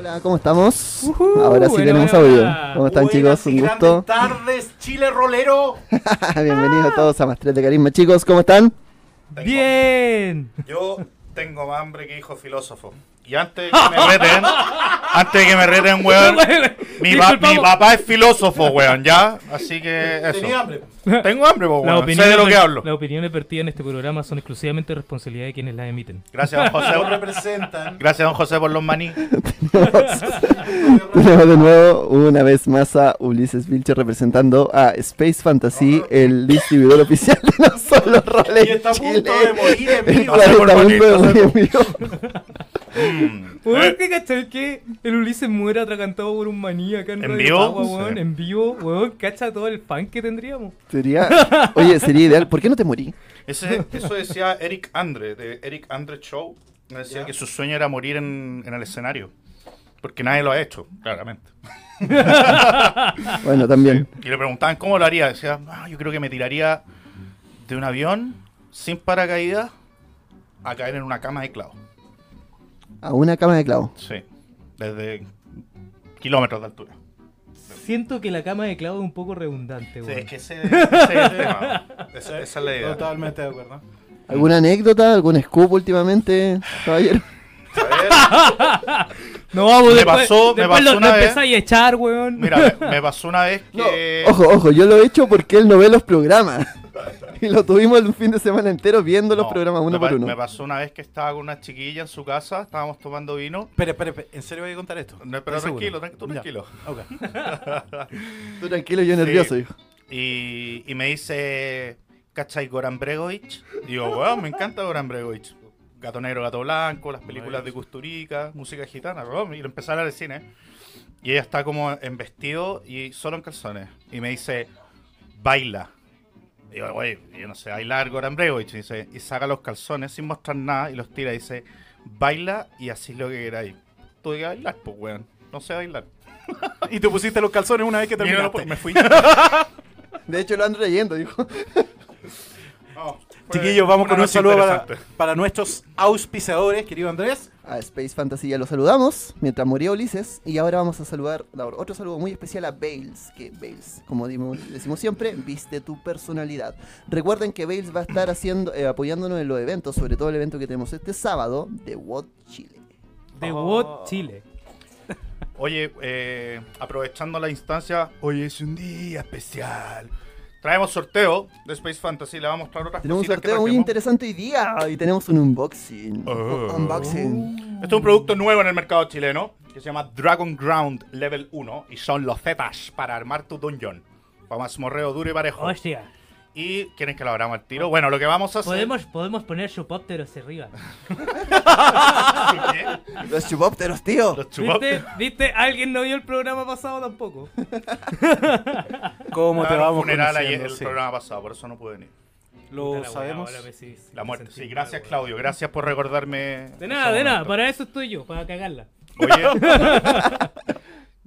Hola, ¿cómo estamos? Ujú, Ahora sí bueno, tenemos audio. ¿Cómo están Buenas chicos? Un gusto. tardes, Chile Rolero. Bienvenidos todos a 3 de Carisma. Chicos, ¿cómo están? Tengo- Bien. Yo tengo más hambre que hijo filósofo. Y antes de que me reten, antes de que me reten, weón, mi, pa- mi papá es filósofo, weón, ¿ya? Así que eso. Tenía hambre. Tengo hambre, po, weón. Sé de lo que hablo. las opiniones vertidas en este programa son exclusivamente responsabilidad de quienes las emiten. Gracias, don José. representan. Gracias, don José, por los maní. Tenemos de nuevo una vez más a Ulises Vilche representando a Space Fantasy, el distribuidor oficial de no solo roles Y está a punto de morir en vivo. Mm. ¿Por qué cachai que el Ulises muera atragantado por un maní acá en, ¿En Radio vivo? Weón? Sí. En vivo, weón, cacha todo el fan que tendríamos. Sería, oye, sería ideal. ¿Por qué no te morí? Ese- eso decía Eric Andre, de Eric Andre Show. Me decía que su sueño era morir en, en el escenario. Porque nadie lo ha hecho, claramente. Bueno, también. Y le preguntaban cómo lo haría. Decía, "Ah, yo creo que me tiraría de un avión sin paracaídas a caer en una cama de clavo. A una cama de clavo. Sí, desde kilómetros de altura. Siento que la cama de clavo es un poco redundante, Sí, weón. es que ese, ese es el tema. Esa, esa es la idea. Totalmente de acuerdo. ¿Alguna anécdota? ¿Algún scoop últimamente, caballero? No, vamos, Me después, pasó- me pasó lo, una lo vez. empezáis a echar, weón. mira, me, me pasó una vez No, que... ojo, ojo, yo lo he hecho porque él no ve los programas. Y lo tuvimos un fin de semana entero viendo los programas uno por uno. Me pasó una vez que estaba con una chiquilla en su casa, estábamos tomando vino. Espera, espera, espera. ¿En serio voy a contar esto? No, pero ¿Estás tranquilo, seguro? tran- tú tranquilo. Ok. Tú tranquilo, yo Sí. nervioso, hijo. Y, y me dice, ¿cachai Goran Bregovic? Digo, weón, me encanta Goran Bregovic. Gato negro, gato blanco, las películas de Custurica, música gitana. Y lo empecé a hablar de cine. Y ella está como en vestido y solo en calzones. Y me dice, baila. Y digo, güey, yo no sé bailar Goran Bregovic. Y, dice, y saca los calzones sin mostrar nada y los tira y dice, baila y así lo que queráis. Tuve que bailar, pues, weón. No sé bailar. Y te pusiste los calzones una vez que Y no, terminaste. pues, me fui. De hecho, lo ando leyendo, dijo. Fue Chiquillos, vamos con un saludo para, nuestros auspiciadores, querido Andrés. A Space Fantasy ya lo saludamos, mientras moría Ulises. Y ahora vamos a saludar, dar otro saludo muy especial a Bales. Que Bales, como dimos- decimos siempre, viste tu personalidad. Recuerden que Bales va a estar haciendo, eh, apoyándonos en los eventos, sobre todo el evento que tenemos este sábado de WOT Chile. De Oh. What Chile. Oye, eh, aprovechando la instancia, hoy es un día especial. Traemos sorteo de Space Fantasy, le vamos a mostrar otras Tenemos un sorteo muy interesante hoy día y tenemos un unboxing. Oh. Unboxing. Este es un producto nuevo en el mercado chileno que se llama Dragon Ground Level 1 y son los Zetas para armar tu dungeon. Para mazmorreo duro y parejo. Hostia. ¿Y quieren que lo abramos al tiro? Bueno, lo que vamos a hacer. Podemos, podemos poner chupópteros arriba. Los chupópteros, tío. Los chupap- ¿Viste? ¿Viste? Alguien no vio el programa pasado tampoco. ¿Cómo te vamos funeral ayer, el Sí. programa pasado, por eso no pude venir. Lo la sabemos. ahora me sí- La muerte, sí. Gracias. Claudio. Gracias por recordarme. De nada, de nada. Para eso estoy yo, para cagarla. Oye.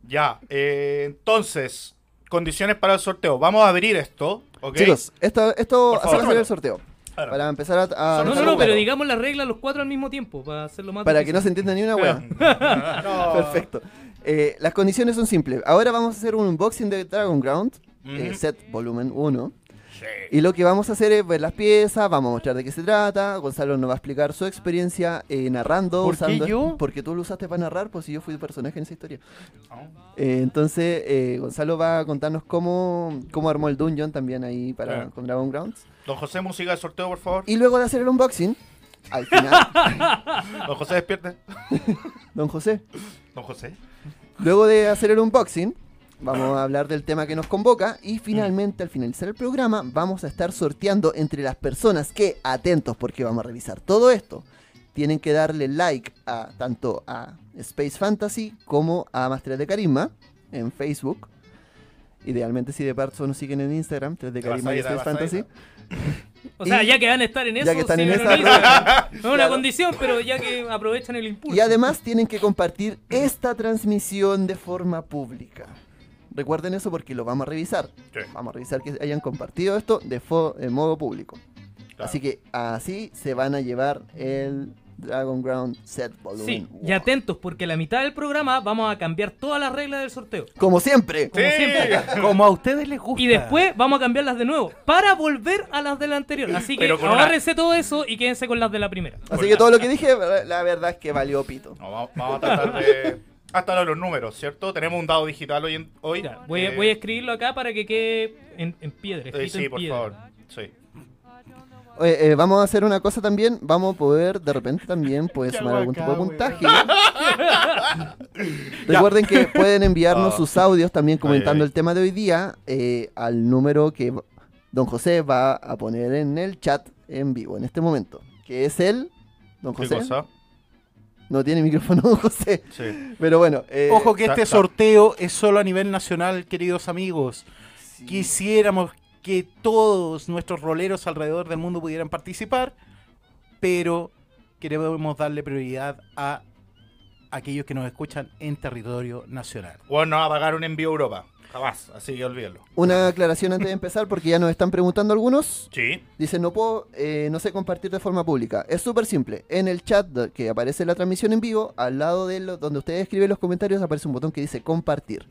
ya, eh, entonces, condiciones para el sorteo. Vamos a abrir esto, Chicos, esto, esto favor. va a ser el sorteo. Ahora. Para empezar a. a No, No, no, pero digamos las reglas los cuatro al mismo tiempo, para hacerlo más Para que no se entienda ni una wea. No. Perfecto. Eh, las condiciones son simples. Ahora vamos a hacer un unboxing de Dragon Ground, eh, set volumen 1. Sí. Y lo que vamos a hacer es ver las piezas, vamos a mostrar de qué se trata. Gonzalo nos va a explicar su experiencia eh, narrando. ¿Por qué usando- yo? Porque tú lo usaste para narrar, pues si yo fui personaje en esa historia. Oh. Eh, entonces, eh, Gonzalo va a contarnos cómo, cómo armó el dungeon también ahí para, con Dragon Grounds. Don José, música de sorteo, por favor. Y luego de hacer el unboxing, al final, Don José, despierte. don José, Don José. luego de hacer el unboxing, vamos a hablar del tema que nos convoca y finalmente al finalizar el programa vamos a estar sorteando entre las personas que, atentos porque vamos a revisar todo esto, tienen que darle like a tanto a Space Fantasy como a Más 3 de Carisma en Facebook. Idealmente si de paso nos siguen en Instagram, 3 de Carisma a y Space. Fantasy. O sea, Y- ya que van a estar en eso, ya que están en esa- Instagram. No es una Claro. condición, pero ya que aprovechan el impulso. Y además tienen que compartir esta transmisión de forma pública. Recuerden eso porque lo vamos a revisar. Sí. Vamos a revisar que hayan compartido esto de, modo público. Claro. Así que así se van a llevar el Dragon Ground Set Volume. Sí, y atentos, porque a la mitad del programa vamos a cambiar todas las reglas del sorteo. Como siempre. Como siempre. Como a ustedes les gusta. Y después vamos a cambiarlas de nuevo para volver a las de la anterior. Así que una- agárrense todo eso y quédense con las de la primera. Así que todo lo que dije, la verdad es que valió pito. No, vamos, vamos a tratar de. Hasta los números, ¿cierto? Tenemos un dado digital hoy. En, hoy voy, a, eh, voy a escribirlo acá para que quede en, en piedra. eh, sí, en por piedra. favor. Sí. Oye, eh, vamos a hacer una cosa también. Vamos a poder, de repente también, puede Qué sumar algún tipo de puntaje. Recuerden que pueden enviarnos Ah. sus audios también comentando ay. el tema de hoy día eh, al número que don José va a poner en el chat en vivo en este momento. Que es el... Don ¿Qué José. cosa? No tiene micrófono José. Sí. Pero bueno. eh, Ojo que Ta- este ta- sorteo es solo a nivel nacional, queridos amigos. sí. Quisiéramos que todos nuestros roleros alrededor del mundo pudieran participar, pero queremos darle prioridad a aquellos que nos escuchan en territorio nacional. Bueno, a pagar un envío a Europa. Jamás. Así que olvídalo. Una aclaración antes de empezar porque ya nos están preguntando algunos. Sí. Dice, no puedo, eh, no sé compartir de forma pública. Es súper simple. En el chat que aparece la transmisión en vivo, al lado de lo- donde ustedes escriben los comentarios, aparece un botón que dice compartir.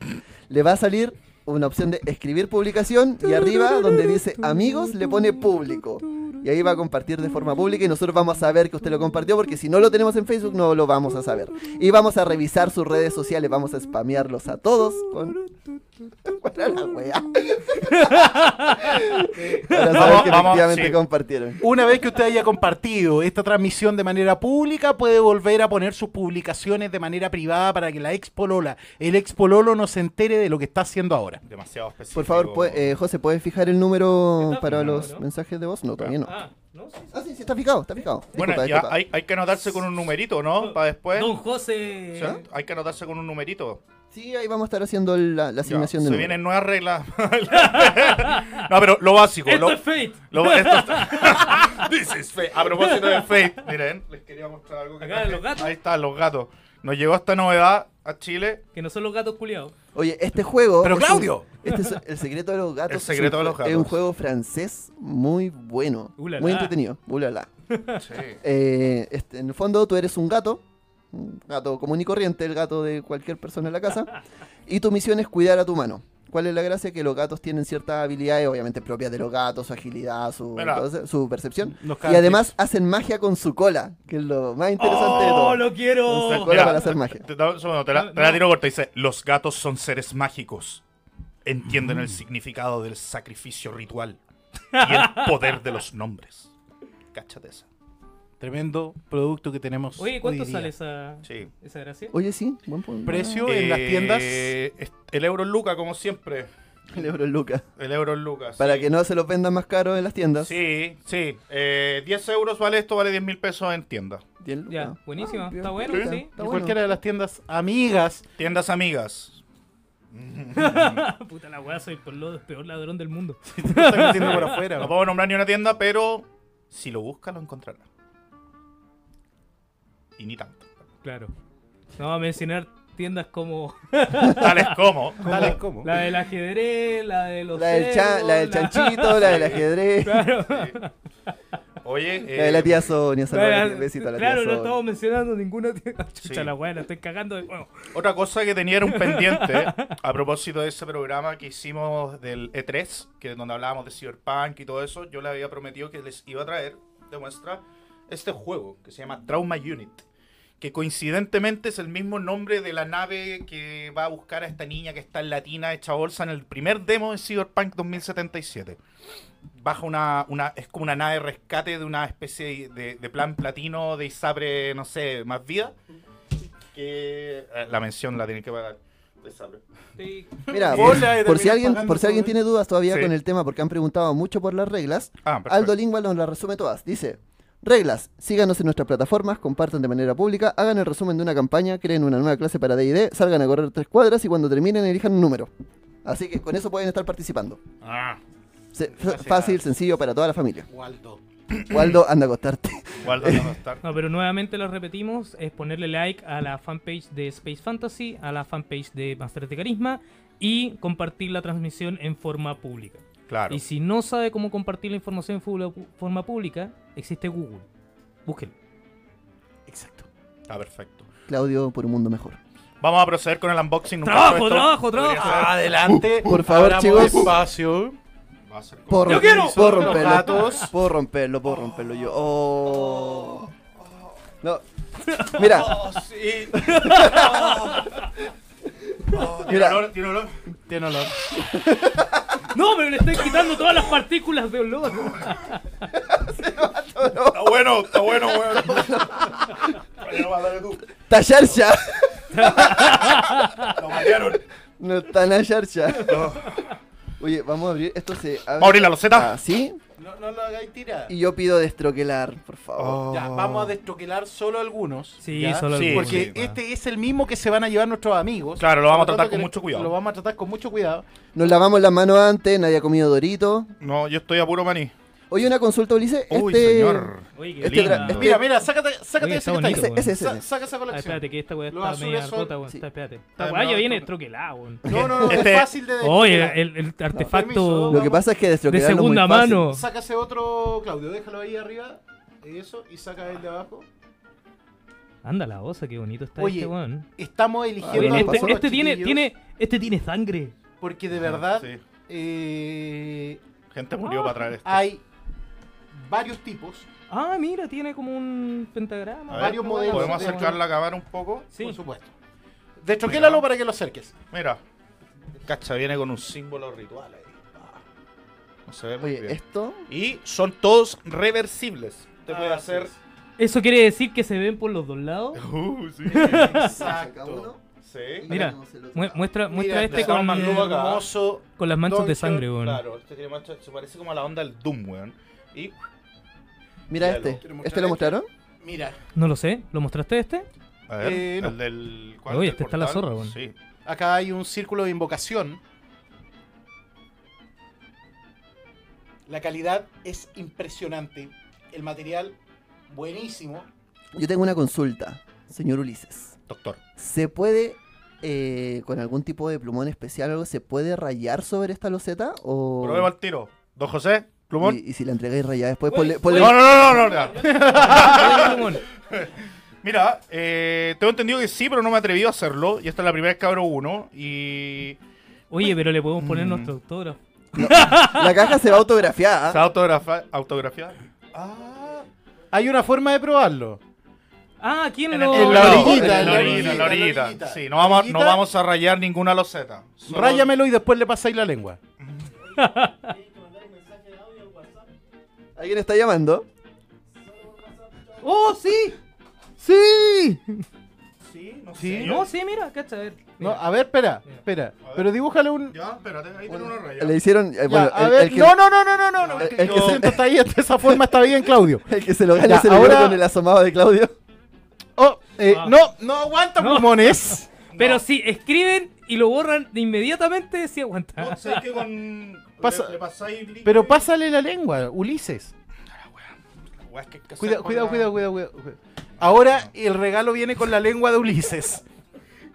Le va a salir una opción de escribir publicación y arriba donde dice amigos le pone público. Y ahí va a compartir de forma pública y nosotros vamos a saber que usted lo compartió porque si no lo tenemos en Facebook no lo vamos a saber. Y vamos a revisar sus redes sociales, vamos a spamearlos a todos con... Para la wea. Para saber Vamos- que vamos, efectivamente sí. compartieron. Una vez que usted haya compartido esta transmisión de manera pública, puede volver a poner sus publicaciones de manera privada para que la ex polola, el ex pololo no se entere de lo que está haciendo ahora. Demasiado específico. Por favor, eh, José, ¿puedes fijar el número Está para fijado, los ¿no? mensajes de voz? No, todavía no. Ah, no, sí, sí. Ah, sí, sí, está fijado, está fijado. bueno, Disculpa, ya disculpa. hay, hay que anotarse con un numerito, ¿no? Para después. Don José. ¿Sí? Hay que anotarse con un numerito. Sí, ahí vamos a estar haciendo la, la Ya, asignación se de número. vienen nuevas reglas. no, pero lo básico. Esto lo- es Fate. lo- esto está- This is Fate. A propósito de Fate, miren, les quería mostrar algo que Acá, los gatos. Ahí están los gatos. Nos llegó esta novedad a Chile. Que no son los gatos culiados. Oye, este juego. Pero es un- Claudio. este es el secreto de los gatos. El secreto es un de los jue- Es un gatos. juego francés muy bueno. Ulala. Muy entretenido. Ulala. Sí. Eh, este, en el fondo tú eres un gato, un gato común y corriente, el gato de cualquier persona en la casa, y tu misión es cuidar a tu mano. ¿Cuál es la gracia? Que los gatos tienen ciertas habilidades, obviamente propias de los gatos, su agilidad, su, Mira. su percepción. Y además hacen magia con su cola, que es lo más interesante de ¡Oh, todo. lo Con quiero! su cola Mira, para hacer magia. Te, la, te la tiro corta. Dice: Los gatos son seres mágicos. Entienden el significado del sacrificio ritual y el poder de los nombres. Cáchate esa. Tremendo producto que tenemos. Oye, ¿cuánto hoy día. sale esa, Sí. esa gracia? Oye, sí, buen punto. Precio en las tiendas. Eh, El euro en Luca, como siempre. El euro en Lucas. El euro en Lucas. Para sí. que no se los vendan más caros en las tiendas. Sí, sí. Eh, 10 euros vale esto, vale 10 mil pesos en tienda. 10 lucas. Ya, buenísimo. Bien, Está bueno, sí. está bueno. cualquiera de las tiendas amigas. Tiendas amigas. Puta la weá, soy por lo peor ladrón del mundo. Te están metiendo por afuera. No puedo nombrar ni una tienda, pero si lo busca lo encontrará. Y ni tanto. Claro. No va a mencionar tiendas como Tales como. Tales como. la del ajedrez, la de los La del, cha- la del chanchito, la del ajedrez, Claro. Oye, la de la eh, tía Sonia. saludos besito a la claro, tía no estamos mencionando ninguna tienda. Chucha Sí. la weá, la estoy cagando de nuevo. Otra cosa que tenía era un pendiente a propósito de ese programa que hicimos del E3, que es donde hablábamos de Cyberpunk y todo eso. Yo le había prometido que les iba a traer de muestra este juego que se llama Trauma Unit. Que coincidentemente es el mismo nombre de la nave que va a buscar a esta niña que está en latina hecha bolsa en el primer demo de Cyberpunk 2077. Baja una, una es como una nave de rescate de una especie de, de plan platino de Isabre, no sé, más vida. Que eh, la mención la tienen que pagar. Sí. Mira, Hola, por, si alguien, por si alguien tiene dudas todavía Sí. con el tema, porque han preguntado mucho por las reglas, Ah. Aldo Lingua nos las resume todas. Dice, reglas, síganos en nuestras plataformas, compartan de manera pública, hagan el resumen de una campaña, creen una nueva clase para D&D, salgan a correr tres cuadras y cuando terminen elijan un número. Así que con eso pueden estar participando. Ah, Se- f- Gracias. fácil, sencillo para toda la familia. Waldo. Waldo, anda a acostarte. Waldo no va a estar. No, pero nuevamente lo repetimos, es ponerle like a la fanpage de Space Fantasy, a la fanpage de Masters de Carisma y compartir la transmisión en forma pública. Claro. Y si no sabe cómo compartir la información en forma pública, existe Google. Búsquenlo. Exacto. Ah, perfecto. Claudio por un mundo mejor. Vamos a proceder con el unboxing. Nunca Trabajo, trabajo, trabajo. Adelante. Por favor, chicos. espacio. Va a ser como- Puedo, ¡Yo quiero! puedo romperlo. gatos. Puedo romperlo, puedo romperlo yo. Oh. No. Mira, Oh, sí. Oh, tiene Mira. olor, tiene olor. Tiene olor. No, pero le estoy quitando todas las partículas de olor. Está bueno, está bueno, no, tú. tallar ya. Lo marearon. No está en ya. Oye, vamos a abrir. Esto se abre. Vamos a abrir la loseta. Así. No, no lo hagáis tirar. Y yo pido destroquelar, por favor. Ya, vamos a destroquelar solo algunos. Sí, ¿ya? solo Sí, algunos. Porque sí, este es el mismo que se van a llevar nuestros amigos. Claro, lo vamos a tratar con mucho cuidado. Lo vamos a tratar con mucho cuidado. Nos lavamos las manos antes, nadie ha comido dorito. No, yo estoy a puro maní. Oye, una consulta, Ulises. Uy, este... señor. Oye, qué Este linda. tra- este- Mira, mira, sácate, sácate Oye, ese está que está ahí. bonito, Ese, ese, ese. Sa- saca esa Ah, espérate, que esta weá está media son- rota, weón. sí. Espérate. Esta weá ya viene troquelada, weón. No, no, no, Este- es fácil de Oye, el, el permiso. artefacto Lo que pasa es que de es muy segunda fácil. mano. Sácase otro, Claudio, déjalo ahí arriba. Eso, y saca el de abajo. Anda la osa, qué bonito está Oye, este weón. Estamos Ah, eligiendo ¿qué este, este tiene, tiene, este tiene sangre. Porque de verdad Sí. eh, Gente murió para traer esto. hay varios tipos. Ah, mira, tiene como un pentagrama. A ver, varios modelos ¿Podemos de- acercar la cámara un poco? Sí. Por supuesto. Destroquélalo para que lo acerques. Mira. Cacha, viene con un símbolo ritual ahí. Ah, No se ve muy Oye, bien. esto. Y son todos reversibles. Te puede Ah, hacer. sí. Eso quiere decir que se ven por los dos lados. Uh, sí. Saca uno. sí. Mira, el. Mu- muestra muestra Mira, este está con, acá. hermoso. con las manchas de sangre, weón. Claro, este tiene mancha, se parece como a la onda del Doom, weón. Y Mira este. ¿Quiero mostrar ¿Este lo este? mostraron? Mira, No lo sé. ¿Lo mostraste este? a ver, Eh, no. el del Oye, del este está la zorra, weón. Sí. acá hay un círculo de invocación. La calidad es impresionante. El material, buenísimo. Yo tengo una consulta, señor Ulises. Doctor. ¿Se puede, eh, con algún tipo de plumón especial o algo, se puede rayar sobre esta loseta? O... Probemos al tiro. Don José, plumón. Y, y si la entregáis rayada después, ponle, No, no, no, no, no. Plumón. Mira, eh, tengo entendido que sí, pero no me he atrevido a hacerlo. Y esta es la primera vez que abro uno. Y. Oye, pero le podemos poner Mm. nuestro autógrafo. la caja se va autografiada. ¿Se autografa autografiada? Ah. Hay una forma de probarlo. Ah, aquí en, lo- en la no, orillita, En la orillita, en la orillita. orillita. Sí, no vamos, a- no vamos a rayar ninguna loseta. Solo- Ráyamelo y después le pasáis la lengua. ¿Alguien está llamando? ¡Oh, sí! ¡Sí! Sí, no Sí. sé. No, sí, mira, cacha, a ver. No, Mira. a ver, espera, Mira. espera. Ver. Pero dibújale un. Ya, espérate, ahí tiene una raya. Le hicieron. eh, Ya, bueno, a el, ver. el que, No, no, no, no, no, no. no. El que que yo se- siento está ahí, de esa forma está bien, Claudio. el que se lo gane Ya, se lo ahora- con el asomado de Claudio. Oh, eh, Ah. no, no aguanta No. plumones. Pero si escriben y lo borran de inmediatamente, sí aguanta. No, sé que con. Pasa- le, le pasáis líquido. Pero pásale la lengua, Ulises. Cuidado, cuidado, cuidado, cuidado. Ahora el regalo viene con la lengua de Ulises.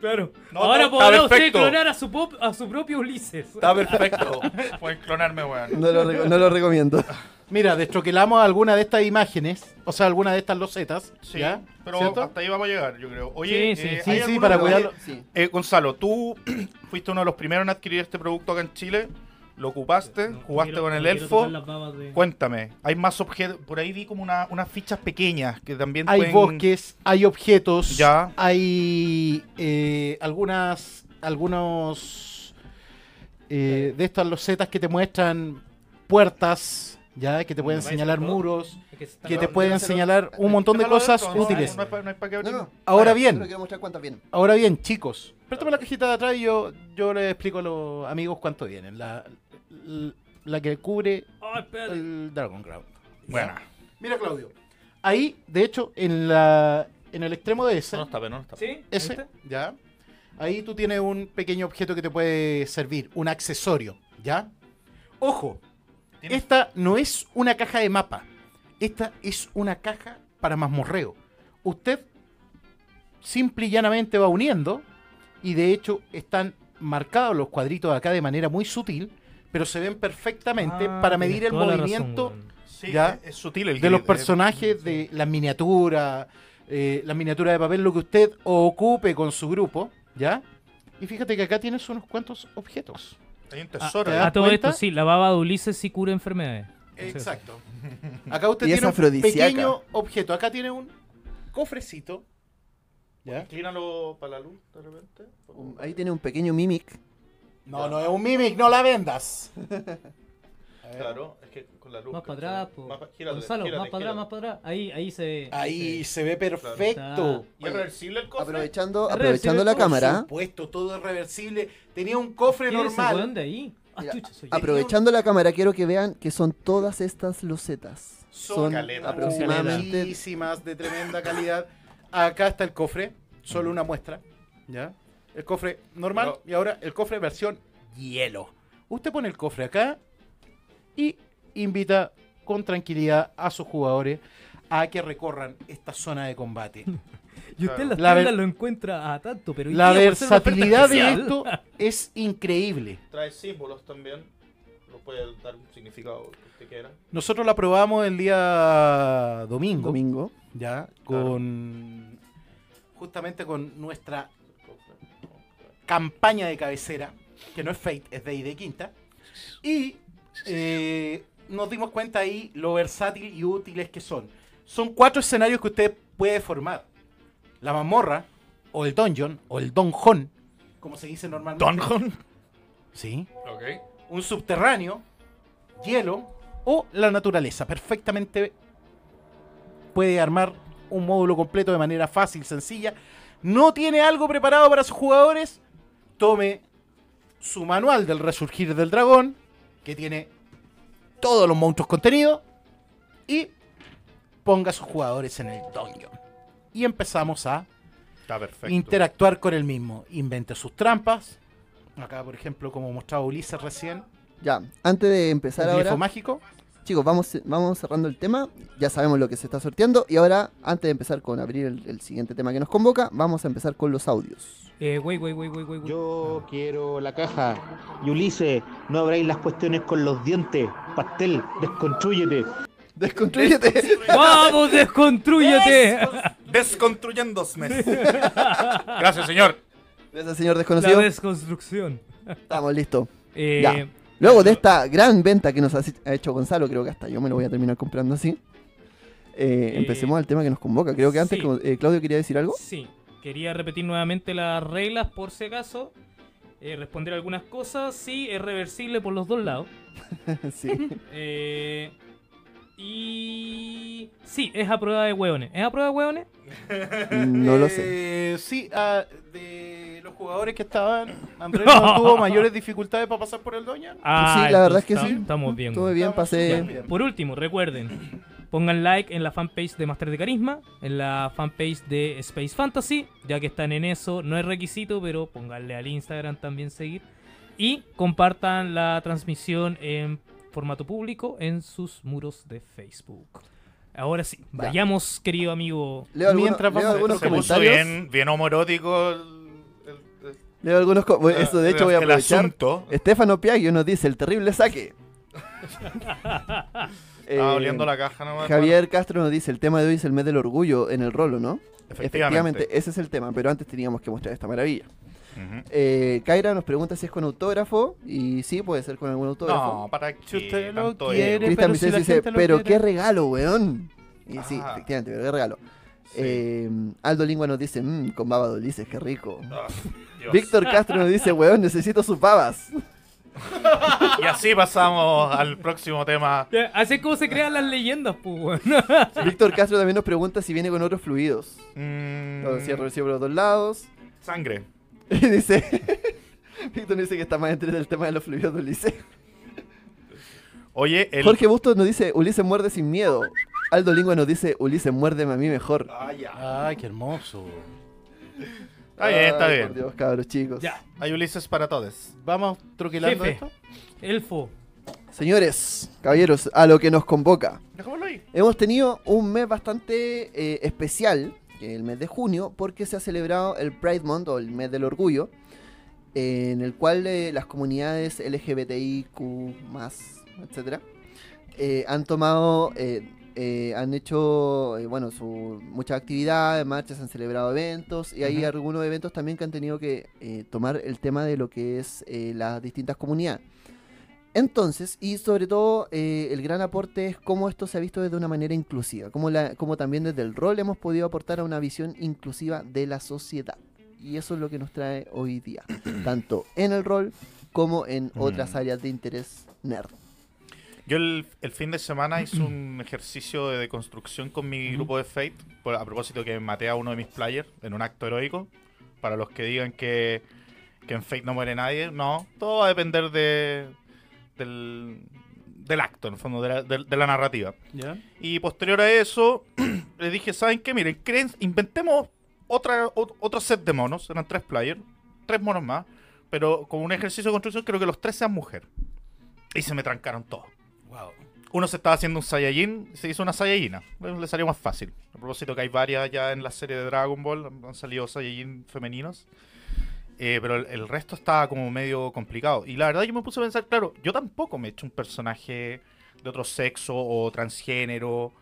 Claro. No, Ahora está- podrá está usted clonar a su, pop- a su propio Ulises. Está perfecto. Pueden clonarme, weón. No lo, reco- no lo recomiendo. Mira, destroquelamos alguna de estas imágenes, o sea, alguna de estas losetas. Sí, ¿ya? pero ¿Cierto? hasta ahí vamos a llegar, yo creo. Oye, Sí, sí, eh, sí, ¿hay sí, para cuidarlo. Sí. Eh, Gonzalo, tú fuiste uno de los primeros en adquirir este producto acá en Chile. Lo ocupaste, No, jugaste quiero- con el elfo. de- Cuéntame, hay más objetos. Por ahí vi como una- unas fichas pequeñas que también Hay pueden- bosques, hay objetos, Ya. hay eh, algunas, algunos eh, de estas losetas que te muestran puertas, ya, que te pueden ¿Vais señalar muros, que te pueden señalar un montón de cosas útiles. Ahora bien, ahora bien, chicos, préstame la cajita de atrás y yo, yo les explico a los amigos cuánto vienen. La, la que cubre el Dragon Ground. Bueno, Mira, Claudio. Ahí, de hecho, en la en el extremo de ese, no está, pero no está. ¿Sí? ¿Ahí ese, ya. Ahí tú tienes un pequeño objeto que te puede servir, un accesorio, ¿ya? Ojo, esta no es una caja de mapa. Esta es una caja para mazmorreo. Usted simple y llanamente va uniendo y de hecho están marcados los cuadritos acá de manera muy sutil, pero se ven perfectamente Ah, para medir el razón, movimiento weón. Sí, Ya. es, es sutil el de los eh. personajes, de las miniaturas, eh, la miniatura de papel, lo que usted ocupe con su grupo, ¿ya? Y fíjate que acá tienes unos cuantos objetos. Hay un Ah, tesoro. ¿te ¿eh? A todo cuenta? esto, sí, la baba de Ulises sí cura enfermedades. Exacto. Acá usted tiene un pequeño objeto. Acá tiene un cofrecito. ¿Ya? Inclínalo para la luz de repente. Ahí tiene un pequeño mimic. No, no es un mimic, no la vendas. Claro, es que con la luz. Más para atrás, po. Más gírate, Gonzalo, gírate, más para atrás, más para atrás. Ahí, ahí se. Ahí se- se ve perfecto. ¿Y es reversible el cofre? Aprovechando, aprovechando la reversible, Por cámara. supuesto, todo es reversible. Tenía un cofre ¿Quién es ese normal. de ahí? Ah, Mira, chucha, soy yo. Aprovechando la cámara, quiero que vean que son todas estas losetas. Son Son caleta. aproximadamente Muchísimas de tremenda calidad. Acá está el cofre, solo una muestra. ¿Ya? El cofre normal y ahora el cofre versión hielo. Usted pone el cofre acá y invita con tranquilidad a sus jugadores a que recorran esta zona de combate. Y usted en las La tiendas lo encuentra a tanto, pero La versatilidad de esto es increíble. Trae símbolos también. Lo puede dar un significado que usted quiera. Nosotros la probamos el día domingo, domingo. ya, con justamente con nuestra campaña de cabecera, que no es Fate, es de de Quinta. Y eh, nos dimos cuenta ahí lo versátil y útiles que son. Son cuatro escenarios que usted puede formar. La mazmorra, o el dungeon, o el donjon, como se dice normalmente. Donjon. Sí. Ok. Un subterráneo, hielo, o la naturaleza. Perfectamente puede armar un módulo completo de manera fácil, sencilla. No tiene algo preparado para sus jugadores. Tome su manual del resurgir del dragón, que tiene todos los monstruos contenidos, y ponga a sus jugadores en el dungeon. Y empezamos a interactuar con el mismo. Invente sus trampas. Acá, por ejemplo, como mostraba Ulises recién, Ya, antes de empezar el ahora, mágico. Chicos, vamos, vamos cerrando el tema. Ya sabemos lo que se está sorteando. Y ahora, antes de empezar con abrir el, el siguiente tema que nos convoca, vamos a empezar con los audios. Eh, wey, wey, wey, wey, wey, wey. Yo quiero la caja. Y Ulises, no abráis las cuestiones con los dientes. Pastel, desconstrúyete. ¡Desconstrúyete! ¡Vamos, desconstrúyete! Desconstruyéndose. Gracias, señor. Gracias, señor La desconocido. desconstrucción. Estamos listos. Eh, Ya. Luego de esta gran venta que nos ha hecho Gonzalo, creo que hasta yo me lo voy a terminar comprando así. Eh, Eh, empecemos al tema que nos convoca. Creo que antes, sí. eh, Claudio quería decir algo. Sí, quería repetir nuevamente las reglas por si acaso. Eh, responder algunas cosas. Sí, es reversible por los dos lados. sí. Y. Sí, es a prueba de hueones. ¿Es a prueba de hueones? No lo sé. Eh, Sí, ah, de los jugadores que estaban, Andrés no tuvo mayores dificultades para pasar por el doña. Ah, la verdad es que sí. tam- Estamos bien. Estuve bien, Estamos pasé. bien. Por último, recuerden, pongan like en la fanpage de Master de Carisma, en la fanpage de Space Fantasy, ya que están en eso, no es requisito, pero pónganle al Instagram también seguir. Y compartan la transmisión en formato público en sus muros de Facebook. Ahora sí, vayamos, querido amigo. Leo, Mientras leo vamos- algunos Se puso bien, bien homorótico el, el- el- Leo algunos Eso, de hecho, voy a el aprovechar. asunto. Estefano Piaggio nos dice: el terrible saque. Eh, Estaba oliendo la caja nomás. Javier Castro nos dice: el tema de hoy es el mes del orgullo en el rolo, ¿no? Efectivamente. ese es el tema, pero antes teníamos que mostrar esta maravilla. Eh, Kaira nos pregunta si es con autógrafo, y sí, puede ser con algún autógrafo. No, para que Si usted lo quiere. Cristian pero si dice, gente lo pero quiere". qué regalo, weón. Y sí, efectivamente, pero qué regalo. Sí. Eh, Aldo Lingua nos dice, mmm, con baba de Ulises, qué rico. Ah. Víctor Castro nos dice, weón, necesito sus babas. Y así pasamos al próximo tema. Así es como se crean las leyendas, pues, weón. Víctor Castro también nos pregunta si viene con otros fluidos. Mm, Lo cierro recibo por los dos lados. Sangre. Y dice, Víctor dice que está más entre el tema de los fluidos de Ulises. Oye, el. Jorge Bustos nos dice, Ulises muerde sin miedo. Aldo Lingua nos dice, Ulises muérdeme a mí mejor. Ah, ya. Ay, qué hermoso. Está bien, está Ay, bien. Por Dios, cabros chicos. Ya, Hay Ulises para todos. Vamos troquelando Jefe. esto. elfo. Señores, caballeros, a lo que nos convoca. Ahí. Hemos tenido un mes bastante eh, especial, el mes de junio, porque se ha celebrado el Pride Month o el mes del orgullo, eh, en el cual eh, las comunidades LGBTIQ, etcétera, eh, han tomado eh, eh, han hecho, eh, bueno, su, muchas actividades, marchas, han celebrado eventos y hay algunos eventos también que han tenido que tomar el tema de lo que es eh, las distintas comunidades. Entonces, y sobre todo, eh, el gran aporte es cómo esto se ha visto desde una manera inclusiva, cómo, la, cómo también desde el rol hemos podido aportar a una visión inclusiva de la sociedad. Y eso es lo que nos trae hoy día, tanto en el rol como en otras Mm. áreas de interés nerd. Yo el, el fin de semana hice un ejercicio de deconstrucción con mi grupo de Fate, por- a propósito que maté a uno de mis players en un acto heroico. Para los que digan que, que en Fate no muere nadie, no, todo va a depender de, del, del acto, en el fondo, de la, de- de la narrativa. ¿Ya? Y posterior a eso, les dije, ¿saben qué? Miren, creen, inventemos otra, ot- otro set de monos, eran tres players, tres monos más, pero con un ejercicio de construcción creo que los tres sean mujer. Y se me trancaron todos. Wow. Uno se estaba haciendo un Saiyajin, se hizo una Saiyajina. Le salió más fácil. A propósito que hay varias ya en la serie de Dragon Ball, han salido Saiyajin femeninos. Eh, pero el, el resto estaba como medio complicado. Y la verdad yo me puse a pensar, claro, yo tampoco me he hecho un personaje de otro sexo o transgénero.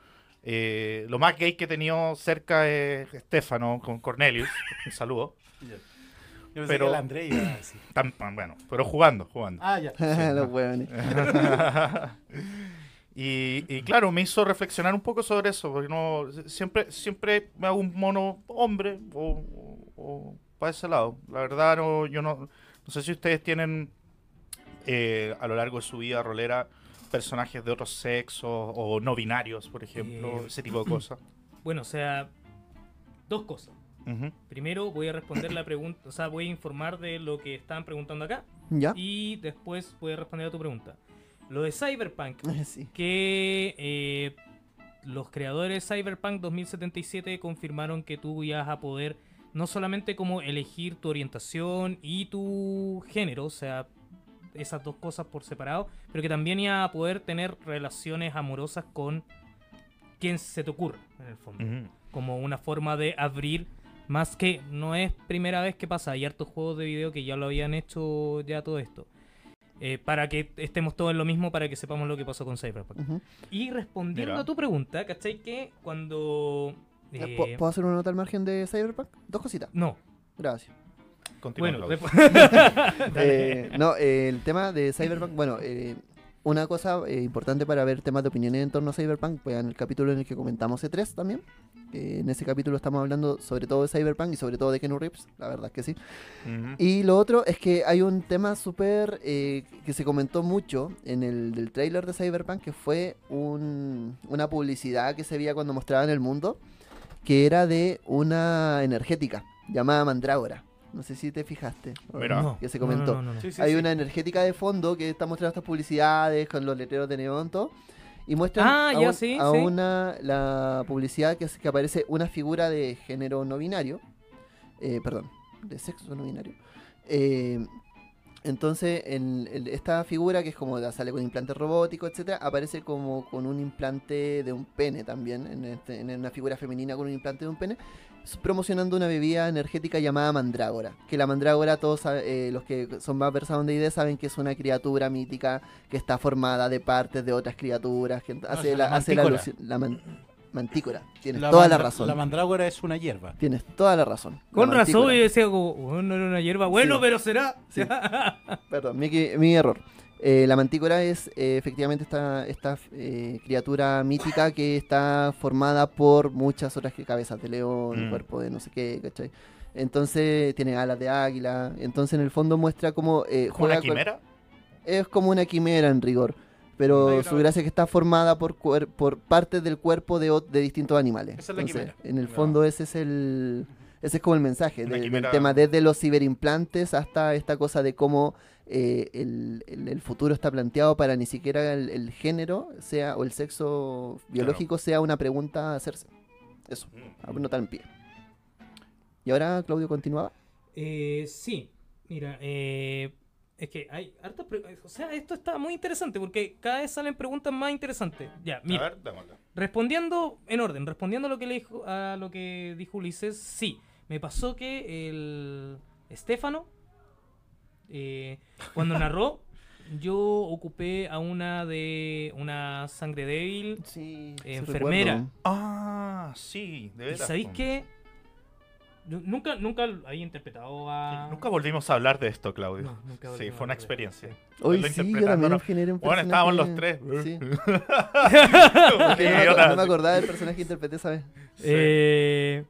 Eh, lo más gay que he tenido cerca es Stefano con Cornelius. Un saludo. Yo pensé Pero- que el André iba a decir. Tan- bueno, pero jugando, jugando. Ah, ya. Los hueones. y, y claro, me hizo reflexionar un poco sobre eso, porque no siempre siempre me hago un mono hombre o, o, para ese lado. La verdad, no, yo no, no sé si ustedes tienen eh, a lo largo de su vida rolera personajes de otros sexos o no binarios, por ejemplo, Eh, ese tipo de cosas. Bueno, o sea, dos cosas. Primero voy a responder la pregunta, o sea, voy a informar de lo que estaban preguntando acá ¿Ya? y después voy a responder a tu pregunta. Lo de Cyberpunk, Sí. que eh, los creadores de Cyberpunk 2077 confirmaron que tú ibas a poder no solamente como elegir tu orientación y tu género, o sea, esas dos cosas por separado, pero que también ibas a poder tener relaciones amorosas con quien se te ocurra, en el fondo como una forma de abrir más que no es primera vez que pasa hay hartos juegos de video que ya lo habían hecho ya todo esto Eh, para que estemos todos en lo mismo para que sepamos lo que pasó con Cyberpunk y respondiendo Mira. a tu pregunta ¿cachai? que cuando Eh, eh, ¿pu- ¿Puedo hacer una nota al margen de Cyberpunk? Dos cositas. no Gracias. Continúa, bueno después- Eh, no, eh, el tema de Cyberpunk, bueno, eh, una cosa eh, importante para ver temas de opiniones en torno a Cyberpunk, pues en el capítulo en el que comentamos E3 también. Eh, en ese capítulo estamos hablando sobre todo de Cyberpunk y sobre todo de Kenu Reeves, la verdad es que sí. Y lo otro es que hay un tema súper eh, que se comentó mucho en el del trailer de Cyberpunk, que fue un- una publicidad que se veía cuando mostraban el mundo, que era de una energética llamada Mandrágora. No sé si te fijaste. Mira. no, que se comentó. no, no, no. Sí, sí, Hay sí. una energética de fondo que está mostrando estas publicidades con los letreros de neón, todo. Y muestran Ah, a, ya, un- sí, a sí. una la publicidad que, es- que aparece una figura de género no binario. eh, perdón, de sexo no binario. Eh, entonces, en, en esta figura que es como la- sale con implante robótico, etcétera, aparece como con un implante de un pene también, en, este- en una figura femenina con un implante de un pene, promocionando una bebida energética llamada mandrágora. Que la mandrágora, todos eh, los que son más versados en D&D saben que es una criatura mítica que está formada de partes de otras criaturas, que hace, la, la hace la man- mantícora. Tienes La toda la razón. La mandrágora es una hierba. Tienes toda la razón. La con razón yo decía como "Oh, no era una hierba bueno Sí. pero será Sí. Perdón, mi, mi error. Eh, la mantícora es eh, efectivamente esta, esta eh, criatura mítica que está formada por muchas otras que- cabezas de león, Mm. cuerpo de no sé qué, ¿cachai? Entonces tiene alas de águila. Entonces en el fondo muestra como eh, ¿Como una con- quimera? es como una quimera en rigor. Pero su gracia es que está formada por, cuer- por partes del cuerpo de, de distintos animales. Esa es la Entonces, quimera. en el fondo ese es el ese es como el mensaje de- del tema desde los ciberimplantes hasta esta cosa de cómo eh, el, el- el futuro está planteado para ni siquiera el, el género sea o el sexo biológico sea una pregunta a hacerse. Eso, a anotar en pie. Y ahora Claudio continuaba. Eh, sí, mira, eh, es que hay hartas pre- O sea, esto está muy interesante porque cada vez salen preguntas más interesantes. Ya, mira, A ver, respondiendo en orden, respondiendo a lo que le dijo, a lo que dijo Ulises, sí, me pasó que el Estefano, eh, cuando narró, yo ocupé a una de una sangre débil. Sí, sí Enfermera. Ah, sí, de ¿Y veras. sabéis po. qué? Nu- Nunca, nunca había interpretado a. Nunca volvimos a hablar de esto, Claudio. No, nunca sí, fue una experiencia. Hoy sí, yo también ¿no? generé un Bueno, estábamos los tres. Sí. Que no, me, no acordaba del personaje que interpreté esa vez. Sí. Eh,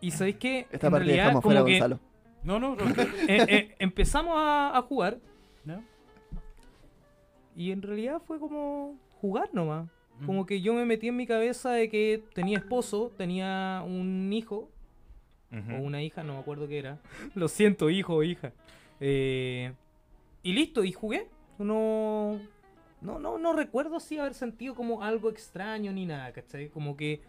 y sabéis qué? Esta En parte realidad, dejamos como fuera que Gonzalo. No, no, no. eh, eh, empezamos a, a jugar. ¿No? Y en realidad fue como jugar nomás. Mm. Como que yo me metí en mi cabeza de que tenía esposo, tenía un hijo O una hija, no me acuerdo qué era. Lo siento, hijo o hija. Eh, y listo, y jugué. No, no, no, no recuerdo así haber sentido como algo extraño ni nada, ¿cachai? Como que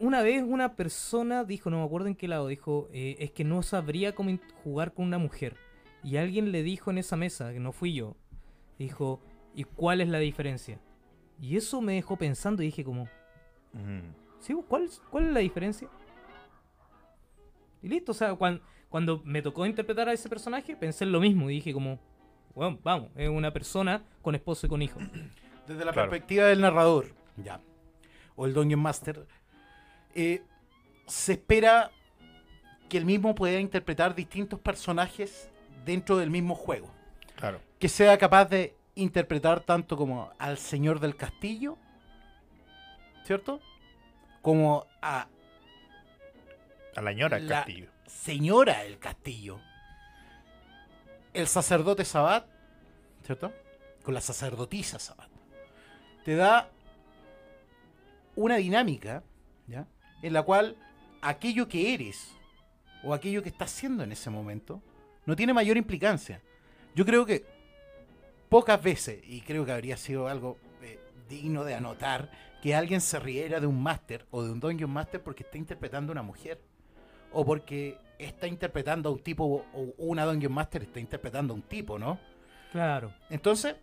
una vez una persona dijo, no me acuerdo en qué lado, dijo, eh, es que no sabría cómo jugar con una mujer. Y alguien le dijo en esa mesa, que no fui yo, dijo, ¿y cuál es la diferencia? Y eso me dejó pensando y dije como, Mm. Sí, ¿cuál, ¿cuál es la diferencia? Y listo, o sea, cuan- cuando, me tocó interpretar a ese personaje, pensé en lo mismo y dije como, bueno, vamos, es una persona con esposo y con hijo. Desde la Claro. perspectiva del narrador, ya, o el Dungeon Master, eh, se espera que el mismo pueda interpretar distintos personajes dentro del mismo juego. Claro. Que sea capaz de interpretar tanto como al señor del castillo, ¿cierto? Como a A la ñora del castillo. señora del castillo. El sacerdote Sabat, ¿cierto? Con la sacerdotisa Sabat. Te da una dinámica, ¿ya? En la cual aquello que eres o aquello que estás haciendo en ese momento no tiene mayor implicancia. Yo creo que pocas veces, y creo que habría sido algo eh, digno de anotar, que alguien se riera de un máster o de un Dungeon Master porque está interpretando a una mujer o porque está interpretando a un tipo o una Dungeon Master está interpretando a un tipo, ¿no? Claro. Entonces,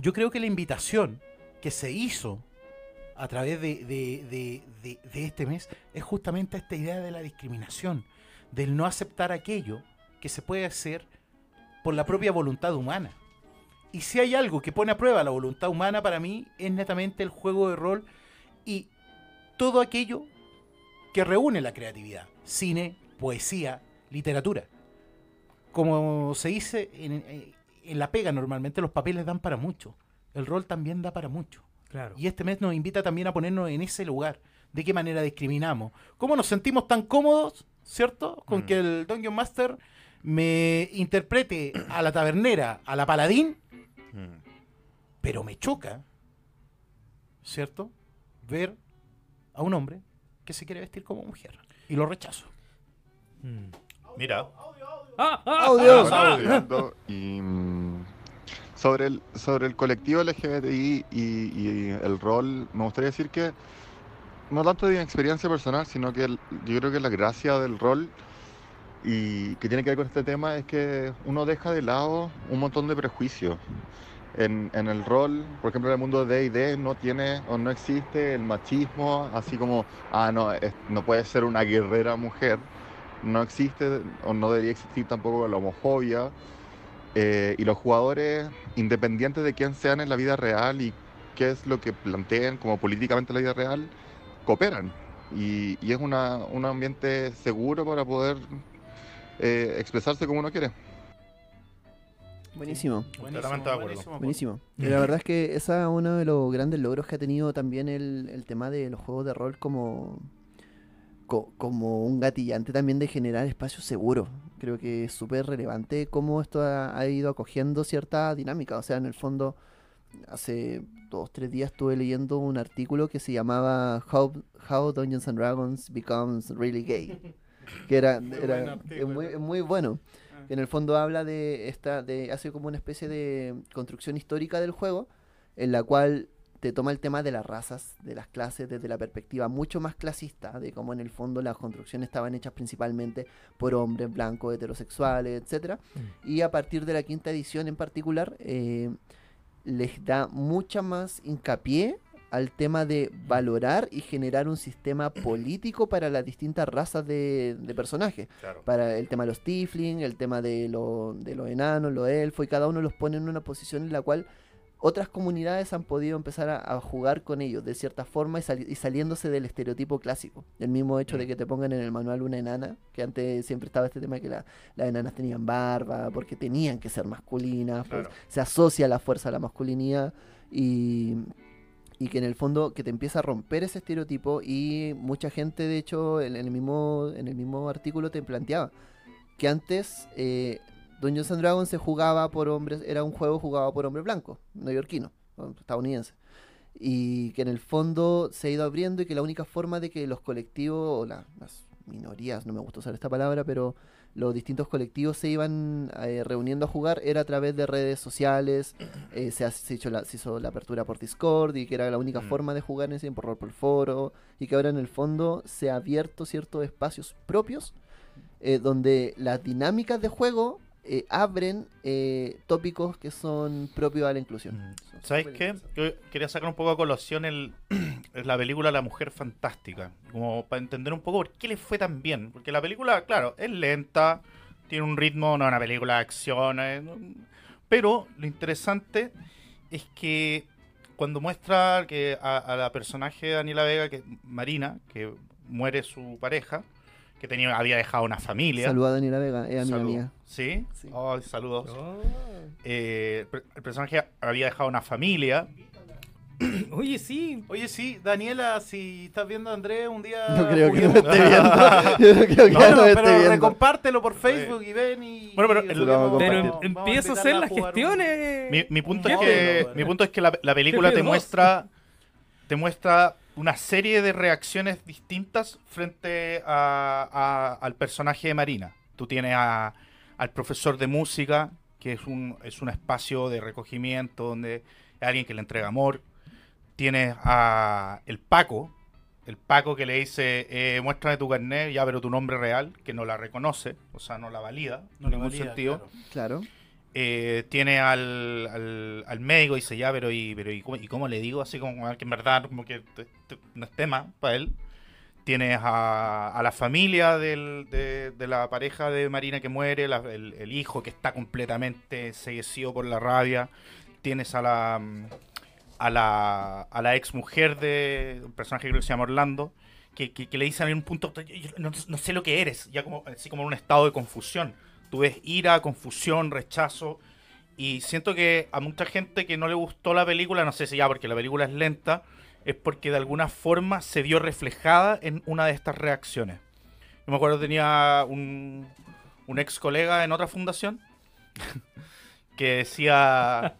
yo creo que la invitación que se hizo a través de, de- de- de- de este mes es justamente esta idea de la discriminación, del no aceptar aquello que se puede hacer por la propia voluntad humana. Y si hay algo que pone a prueba la voluntad humana para mí es netamente el juego de rol y todo aquello que reúne la creatividad. Cine, poesía, literatura. Como se dice en, en la pega normalmente, los papeles dan para mucho. El rol también da para mucho. Claro. Y este mes nos invita también a ponernos en ese lugar. ¿De qué manera discriminamos? ¿Cómo nos sentimos tan cómodos, cierto? Con Mm. que el Dungeon Master me interprete a la tabernera, a la paladín, Mm. pero me choca, ¿cierto? Ver a un hombre que se quiere vestir como mujer. Y lo rechazo. Mm. Mira. ¡Ah! ¡Ah! ¡Audio! ¡Ah! Hablando y mm, sobre el sobre el colectivo LGBTI y, y el rol, me gustaría decir que no tanto de mi experiencia personal, sino que el- yo creo que la gracia del rol y que tiene que ver con este tema es que uno deja de lado un montón de prejuicios. En, en el rol, por ejemplo, en el mundo de D&D no tiene o no existe el machismo, así como, ah, no, no puede ser una guerrera mujer no existe o no debería existir tampoco la homofobia. eh, y los jugadores, independientes de quién sean en la vida real y qué es lo que planteen como políticamente en la vida real, cooperan. Y, y es una, un ambiente seguro para poder eh, expresarse como uno quiere. Buenísimo. Completamente de acuerdo. Buenísimo. Y la verdad es que esa es uno de los grandes logros que ha tenido también el, el tema de los juegos de rol como, co- como un gatillante también de generar espacios seguros. Creo que es súper relevante cómo esto ha, ha ido acogiendo cierta dinámica. O sea, en el fondo, hace dos, tres días estuve leyendo un artículo que se llamaba How, How Dungeons and Dragons Becomes Really Gay. Que era, Muy era buen artículo. es muy, es muy bueno. Que en el fondo habla de esta, de, hace como una especie de construcción histórica del juego, en la cual te toma el tema de las razas, de las clases, desde la perspectiva mucho más clasista, de cómo en el fondo las construcciones estaban hechas principalmente por hombres blancos, heterosexuales, etcétera. Y a partir de la quinta edición en particular, eh, les da mucha más hincapié al tema de valorar y generar un sistema político para las distintas razas de, de personajes. Claro. Para el tema de los tiefling, el tema de, lo- de los enanos, los elfos, y cada uno los pone en una posición en la cual otras comunidades han podido empezar a, a jugar con ellos de cierta forma y, sali- y saliéndose del estereotipo clásico. El mismo hecho de que te pongan en el manual una enana, que antes siempre estaba este tema de que la- las enanas tenían barba, porque tenían que ser masculinas, pues, Claro. se asocia la fuerza a la masculinidad y, y que en el fondo que te empieza a romper ese estereotipo y mucha gente de hecho en, el mismo en el mismo artículo te planteaba que antes eh, Dungeons and Dragons se jugaba por hombres era un juego jugado por hombres blancos neoyorquinos estadounidenses. Y que en el fondo se ha ido abriendo y que la única forma de que los colectivos o la- las minorías no me gusta usar esta palabra pero los distintos colectivos se iban eh, reuniendo a jugar era a través de redes sociales eh, se, ha- se hizo la, se hizo la apertura por Discord y que era la única Mm. forma de jugar en ese tiempo, por foro, y que ahora en el fondo se ha abierto ciertos espacios propios eh, donde las dinámicas de juego eh, abren eh, tópicos que son propios a la inclusión. Mm. Son ¿Sabes qué? Yo quería sacar un poco a colación el, la película La Mujer Fantástica, como para entender un poco por qué le fue tan bien. Porque la película, claro, es lenta, tiene un ritmo, no es una película de acción, eh, pero lo interesante es que cuando muestra que a, a la personaje de Daniela Vega, que Marina, que muere su pareja, que tenía, había dejado una familia. Saluda a Daniela Vega, es amiga Salud. mía. ¿Sí? Sí. Ay, saludos. Oh. Eh, el per- el personaje había dejado una familia. Oye, sí. Oye, sí, Daniela, si estás viendo a Andrés un día. No creo que me juguemos. esté viendo. Yo no creo que no me esté pero viendo. recompártelo por Facebook y ven y. Bueno, pero el- vamos Pero em- vamos empieza a hacer las un- gestiones. Mi, mi punto un es que bueno. mi punto es que la, la película te GP2. muestra te muestra una serie de reacciones distintas frente a- a- al personaje de Marina. Tú tienes a- al profesor de música, que es un, es un espacio de recogimiento donde hay alguien que le entrega amor. Tienes a el Paco, el Paco que le dice, eh, muéstrame tu carnet, ya, pero tu nombre real, que no la reconoce, o sea, no la valida, No en ningún valida, sentido. claro. Claro. Eh, tiene al, al, al médico y dice ya, pero ¿y, pero ¿y, cómo, y cómo le digo? Así como que en verdad como que no es tema para él. Tienes a, a la familia del- de, de la pareja de Marina que muere, la- el, hijo que está completamente enseguecido por la rabia. Tienes a la a la, a la ex mujer de un personaje que se llama Orlando, que, que- que le dicen en un punto, "Yo- yo no, no sé lo que eres, ya como, así como en un estado de confusión. Tú ves ira, confusión, rechazo. Y siento que a mucha gente que no le gustó la película, no sé si ya porque la película es lenta, es porque de alguna forma se vio reflejada en una de estas reacciones. Yo me acuerdo tenía un, un ex colega en otra fundación que decía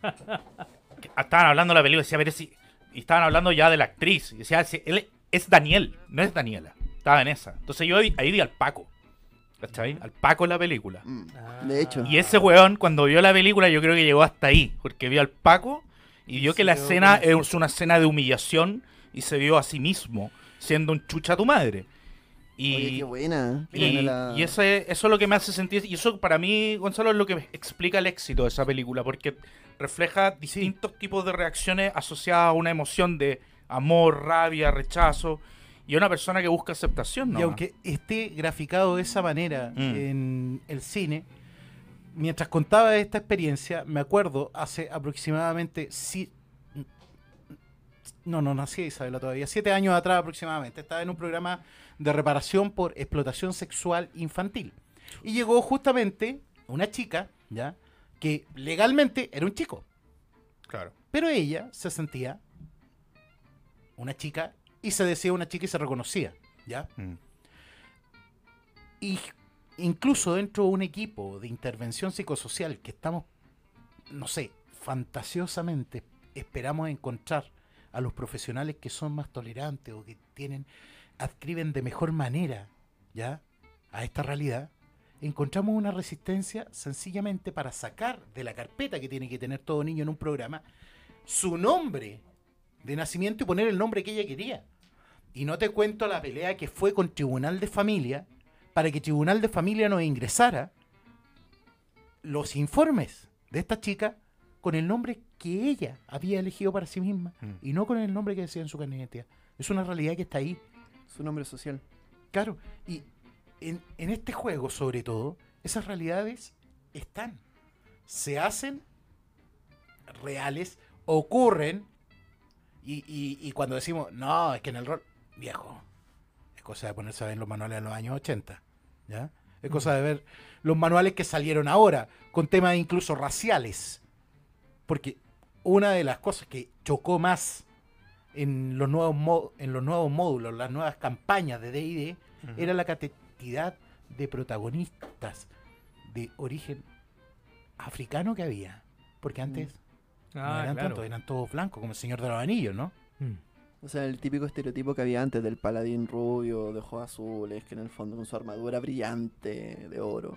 estaban hablando de la película decía, a y estaban hablando ya de la actriz y decía, "Si él es Daniel, no es Daniela. Estaba en esa. Entonces yo ahí, ahí vi al Paco. ¿Cachai? Al Paco en la película. Mm, Ah. De hecho. Y ese weón, cuando vio la película, yo creo que llegó hasta ahí. Porque vio al Paco y vio que la escena es una escena de humillación y se vio a sí mismo siendo un chucha a tu madre. Y, Oye, qué buena. qué y, buena la- y ese, eso es lo que me hace sentir. Y eso para mí, Gonzalo, es lo que explica el éxito de esa película. Porque refleja distintos tipos de reacciones asociadas a una emoción de amor, rabia, rechazo. Y una persona que busca aceptación, ¿no? Y aunque esté graficado de esa manera Mm. en el cine, mientras contaba esta experiencia, me acuerdo hace aproximadamente. si- no, no nací Isabela todavía. Siete años atrás aproximadamente. Estaba en un programa de reparación por explotación sexual infantil. Y llegó justamente una chica, ¿ya? Que legalmente era un chico. Claro. Pero ella se sentía una chica y se decía una chica y se reconocía, ¿ya? Mm. Y incluso dentro de un equipo de intervención psicosocial que estamos, no sé, fantasiosamente esperamos encontrar a los profesionales que son más tolerantes o que tienen, adscriben de mejor manera, ¿ya? A esta realidad, encontramos una resistencia sencillamente para sacar de la carpeta que tiene que tener todo niño en un programa su nombre de nacimiento y poner el nombre que ella quería. Y no te cuento la pelea que fue con Tribunal de Familia para que Tribunal de Familia nos ingresara los informes de esta chica con el nombre que ella había elegido para sí misma Mm. y no con el nombre que decía en su carnet de identidad. Es una realidad que está ahí. Su nombre social. Claro, y en, en este juego, sobre todo, esas realidades están. Se hacen reales, ocurren, y, y- y cuando decimos, no, es que en el rol, viejo, es cosa de ponerse a ver los manuales de los años 80, ¿ya? Es cosa de ver los manuales que salieron ahora, con temas incluso raciales. Porque una de las cosas que chocó más en los nuevos, en los nuevos módulos, las nuevas campañas de D&D, era la cantidad de protagonistas de origen africano que había. Porque antes no Ah, eran claro. tantos, eran todos blancos, como el Señor de los Anillos, ¿no? Mm. O sea, el típico estereotipo que había antes del paladín rubio, de ojos azules, que en el fondo con su armadura brillante de oro.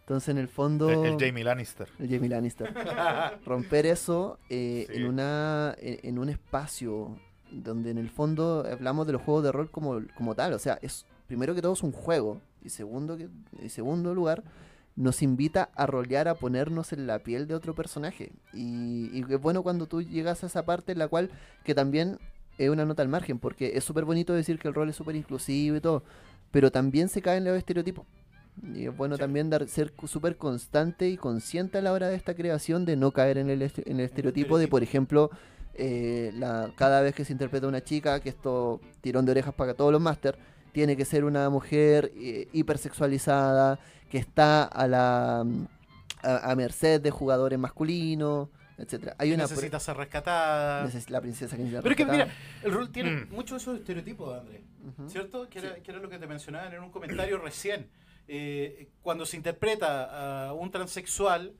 Entonces, en el fondo. El, el Jamie Lannister. el Jamie Lannister. Romper eso eh, Sí. en, una, en, en un espacio donde en el fondo hablamos de los juegos de rol como, como tal. O sea, es primero que todo es un juego. Y segundo, que, en segundo lugar, nos invita a rolear, a ponernos en la piel de otro personaje. Y, y es bueno cuando tú llegas a esa parte en la cual, que también es una nota al margen, porque es súper bonito decir que el rol es súper inclusivo y todo, pero también se caen los estereotipos. Y es bueno también dar, ser súper constante y consciente a la hora de esta creación de no caer en el, este- en el estereotipo de, por ejemplo, eh, la, cada vez que se interpreta una chica, que esto tirón de orejas para todos los máster, tiene que ser una mujer eh, hipersexualizada, que está a la a, a merced de jugadores masculinos, etcétera. Hay una necesita ser rescatada. neces- la princesa que necesita Pero es que mira, el rol tiene Mm. muchos de esos estereotipos, Andrés. Ujú. ¿Cierto? Que era, que era lo que te mencionaban en un comentario recién. Eh, cuando se interpreta a un transexual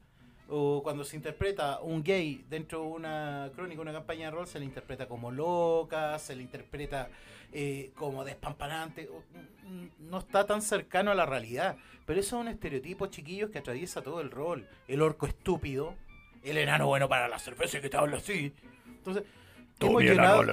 o cuando se interpreta a un gay dentro de una crónica, una campaña de rol, se le interpreta como loca, se le interpreta eh, como mm, No está tan cercano a la realidad. Pero eso es un estereotipo, chiquillos, que atraviesa todo el rol. El orco estúpido, el enano bueno para la cerveza que te habla así. Entonces, hemos llenado,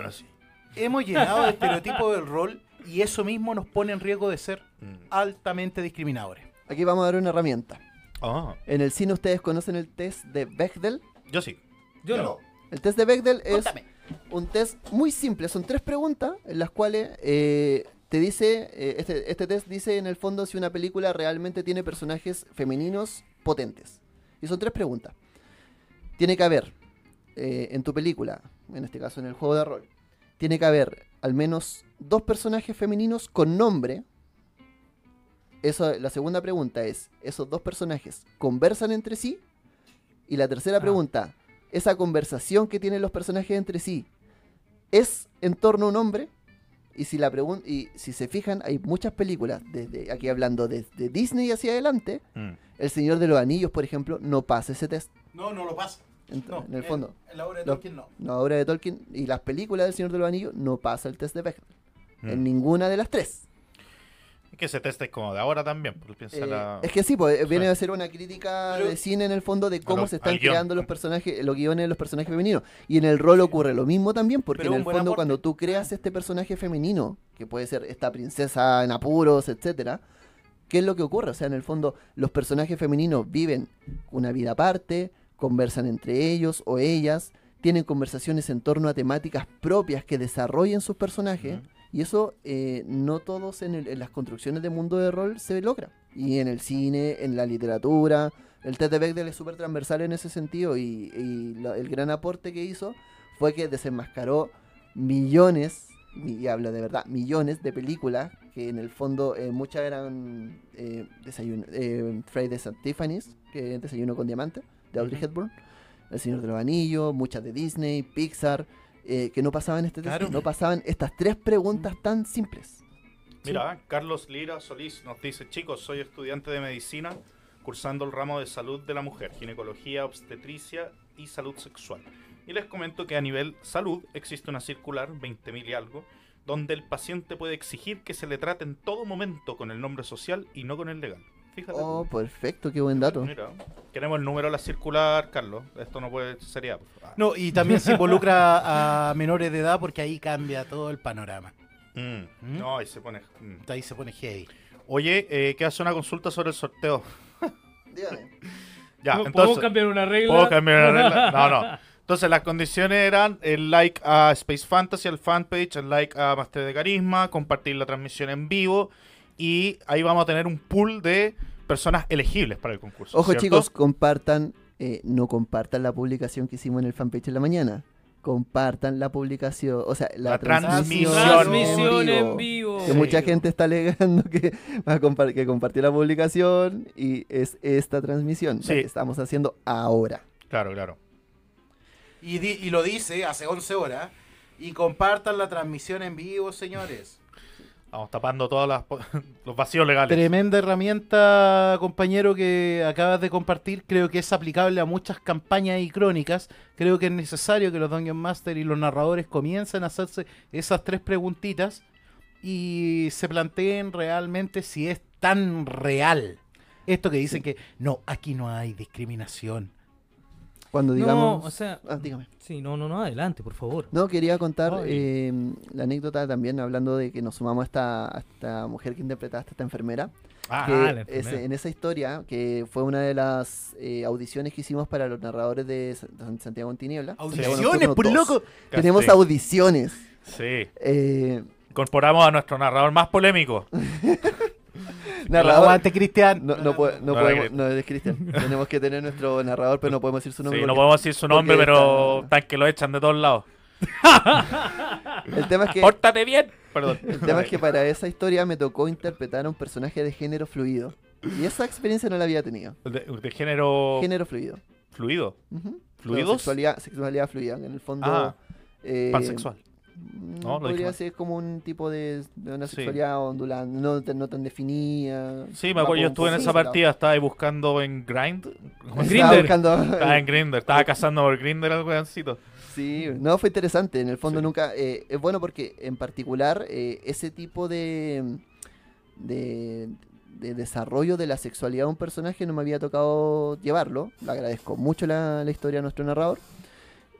hemos llenado de estereotipos del rol y eso mismo nos pone en riesgo de ser Mm. altamente discriminadores. Aquí vamos a dar una herramienta. Ah, En el cine ustedes conocen el test de Bechdel. yo sí. Yo no. El test de Bechdel es Cuéntame. un test muy simple. Son tres preguntas en las cuales eh, te dice, eh, este, este test dice en el fondo si una película realmente tiene personajes femeninos potentes. Y son tres preguntas. Tiene que haber eh, en tu película, en este caso en el juego de rol, tiene que haber al menos dos personajes femeninos con nombre. Eso, la segunda pregunta es, ¿esos dos personajes conversan entre sí? Y la tercera Ah. pregunta, ¿esa conversación que tienen los personajes entre sí es en torno a un hombre? Y si, la y si se fijan, hay muchas películas, desde aquí hablando desde Disney hacia adelante, Mm. El Señor de los Anillos, por ejemplo, no pasa ese test. No, no lo pasa. En, No, en el fondo. En, la obra de Lo- Tolkien no. La obra de Tolkien y las películas del Señor de los Anillos no pasa el test de Bechdel. En Mm. ninguna de las tres. Es que ese test es como de ahora también. Piensa Eh, la... Es que sí, pues, eh, viene a ser una crítica Pero- de cine en el fondo de cómo lo- se están creando los personajes, los guiones de los personajes femeninos. Y en el rol ocurre lo mismo también, porque Pero en el fondo aporte. cuando tú creas este personaje femenino, que puede ser esta princesa en apuros, etcétera, ¿qué es lo que ocurre? O sea, en el fondo los personajes femeninos viven una vida aparte, conversan entre ellos o ellas, tienen conversaciones en torno a temáticas propias que desarrollen sus personajes. Y eso eh, no todos en, el- en las construcciones de mundo de rol se logra. Y en el cine, en la literatura, el de Bechdel es súper transversal en ese sentido y, y lo- el gran aporte que hizo fue que desenmascaró millones, y hablo de verdad, millones de películas que en el fondo eh, muchas eran eh, desayuno, eh, Fridays at Tiffany's, que es Desayuno con Diamante, de Audrey. Hepburn, El Señor de los Anillos, muchas de Disney, Pixar, eh, que no pasaban este test, Claro. no pasaban estas tres preguntas tan simples. Mira, Carlos Lira Solís nos dice, chicos, soy estudiante de medicina cursando el ramo de salud de la mujer, ginecología, obstetricia y salud sexual. Y les comento que a nivel salud existe una circular, 20.000 y algo, donde el paciente puede exigir que se le trate en todo momento con el nombre social y no con el legal. Fíjate. Oh, perfecto, qué buen dato. Mira, queremos el número de la circular, Carlos. Esto no puede sería. ah, No, y también se involucra a menores de edad porque ahí cambia todo el panorama. mm, ¿Mm? No, ahí se pone. mm. Ahí se pone heavy. Oye, eh, ¿qué hace una consulta sobre el sorteo? Dígame. Ya, ¿Podemos entonces. cambiar una regla? ¿Puedo cambiar la regla? No, no. Entonces las condiciones eran el like a Space Fantasy, el fanpage, el like a Master de Carisma, compartir la transmisión en vivo y ahí vamos a tener un pool de personas elegibles para el concurso. Ojo ¿cierto? chicos, compartan, eh, no compartan la publicación que hicimos en el fanpage en la mañana. Compartan la publicación, o sea, la, La transmisión, Transmisión en vivo. Que mucha gente está alegando que, va que compartió la publicación y es esta transmisión Sí. la que estamos haciendo ahora. Claro, claro. Y, di- y lo dice hace 11 horas. Y compartan la transmisión en vivo, señores. Vamos tapando todos los vacíos legales. Tremenda herramienta, compañero, que acabas de compartir. Creo que es aplicable a muchas campañas y crónicas. Creo que es necesario que los Dungeon Master y los narradores comiencen a hacerse esas tres preguntitas y se planteen realmente si es tan real. Esto que dicen que no, aquí no hay discriminación. Cuando No, digamos... o sea, Ah, dígame. sí, no, no, no, adelante, por favor. No, quería contar eh, la anécdota también, hablando de que nos sumamos a esta, a esta mujer que interpretaste, esta enfermera. Ah, que la enfermera. en esa historia, que fue una de las eh, audiciones que hicimos para los narradores de Sa- de Santiago en Tiniebla. ¡Audiciones, por 2. loco! Tenemos audiciones. Sí. Eh, Incorporamos a nuestro narrador más polémico. narrador. Aguante, Cristian. No, no, puede- no No, podemos, era no es Cristian. Tenemos que tener nuestro narrador, pero no podemos decir su nombre. Sí, no podemos decir su nombre, pero está- tan que lo echan de todos lados. El tema es que ¡Pórtate bien! Perdón. El tema es que para esa historia me tocó interpretar a un personaje de género fluido. Y esa experiencia no la había tenido. De, de género Género fluido. fluido. Ujú. ¿Fluidos? Sexualidad, sexualidad fluida. En el fondo. Ah, eh, pansexual. No, podría ser como un tipo de, de una Sí. sexualidad ondulante, no, tan- no tan definida. Sí, me acuerdo, yo estuve en esa partida, estaba ahí buscando en Grind. ¿Cómo se Estaba llama? buscando- Estaba en Grinder, estaba cazando por Grinder al weoncito. Sí, no, fue interesante. En el fondo Sí. nunca... eh, es bueno porque en particular eh, ese tipo de, de, de desarrollo de la sexualidad de un personaje no me había tocado llevarlo. Le agradezco mucho la, la historia a nuestro narrador.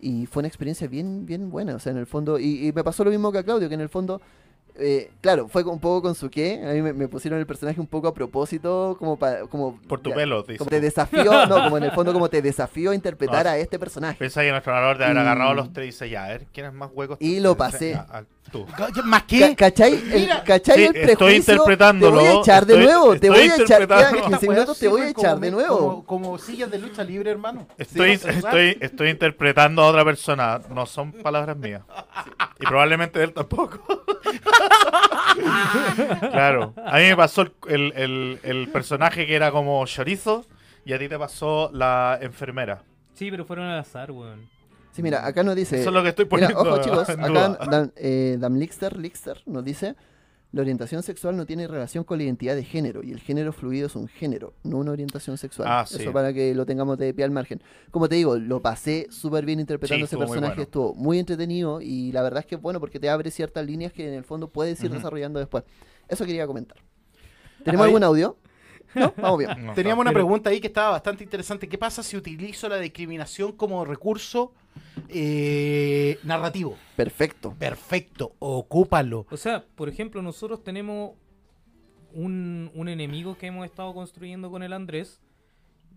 Y fue una experiencia bien, bien buena. O sea, en el fondo... Y, y me pasó lo mismo que a Claudio, que en el fondo... eh, claro, fue un poco con su qué. A mí me, me pusieron el personaje un poco a propósito, como para... Como, Por tu ya, pelo, dice. Como te desafío, no, como en el fondo como te desafío a interpretar No, a este personaje. Pensaba que nuestro narrador de haber Y- agarrado los tres y dice, ya, a ver, ¿quién es más hueco? Y lo pasé. Ya, ah, tú. ¿Más qué? ¿Cachai? El, Mira. ¿cachai Sí, el estoy interpretándolo, Te voy a echar de estoy- nuevo. Te voy a echar. Quedan interpretando. 15 minutos, te voy a echar de nuevo. Como, como sillas de lucha libre, hermano. Estoy, Sí, estoy, estoy interpretando a otra persona, no son palabras mías. Y probablemente él tampoco. claro. A mí me pasó el, el- el- el personaje que era como chorizo y a ti te pasó la enfermera. Sí, pero fueron al azar, weón. Sí, mira, acá nos dice. Eso es lo que estoy Mira, poniendo ojo chicos, acá. Dan, eh, Dan Lixter, Lixter nos dice. La orientación sexual no tiene relación con la identidad de género y el género fluido es un género, no una orientación sexual. Ah, sí. Eso para que lo tengamos de pie al margen. Como te digo, lo pasé súper bien interpretando Sí, ese muy personaje, bueno. estuvo muy entretenido y la verdad es que es bueno porque te abre ciertas líneas que en el fondo puedes ir desarrollando después. Eso quería comentar. ¿Tenemos algún audio? ¿No? Vamos bien. No, Teníamos no. una pregunta ahí que estaba bastante interesante. ¿Qué pasa si utilizo la discriminación como recurso eh, narrativo? Perfecto. Perfecto, ocúpalo. O sea, por ejemplo, nosotros tenemos un, un enemigo que hemos estado construyendo con el Andrés.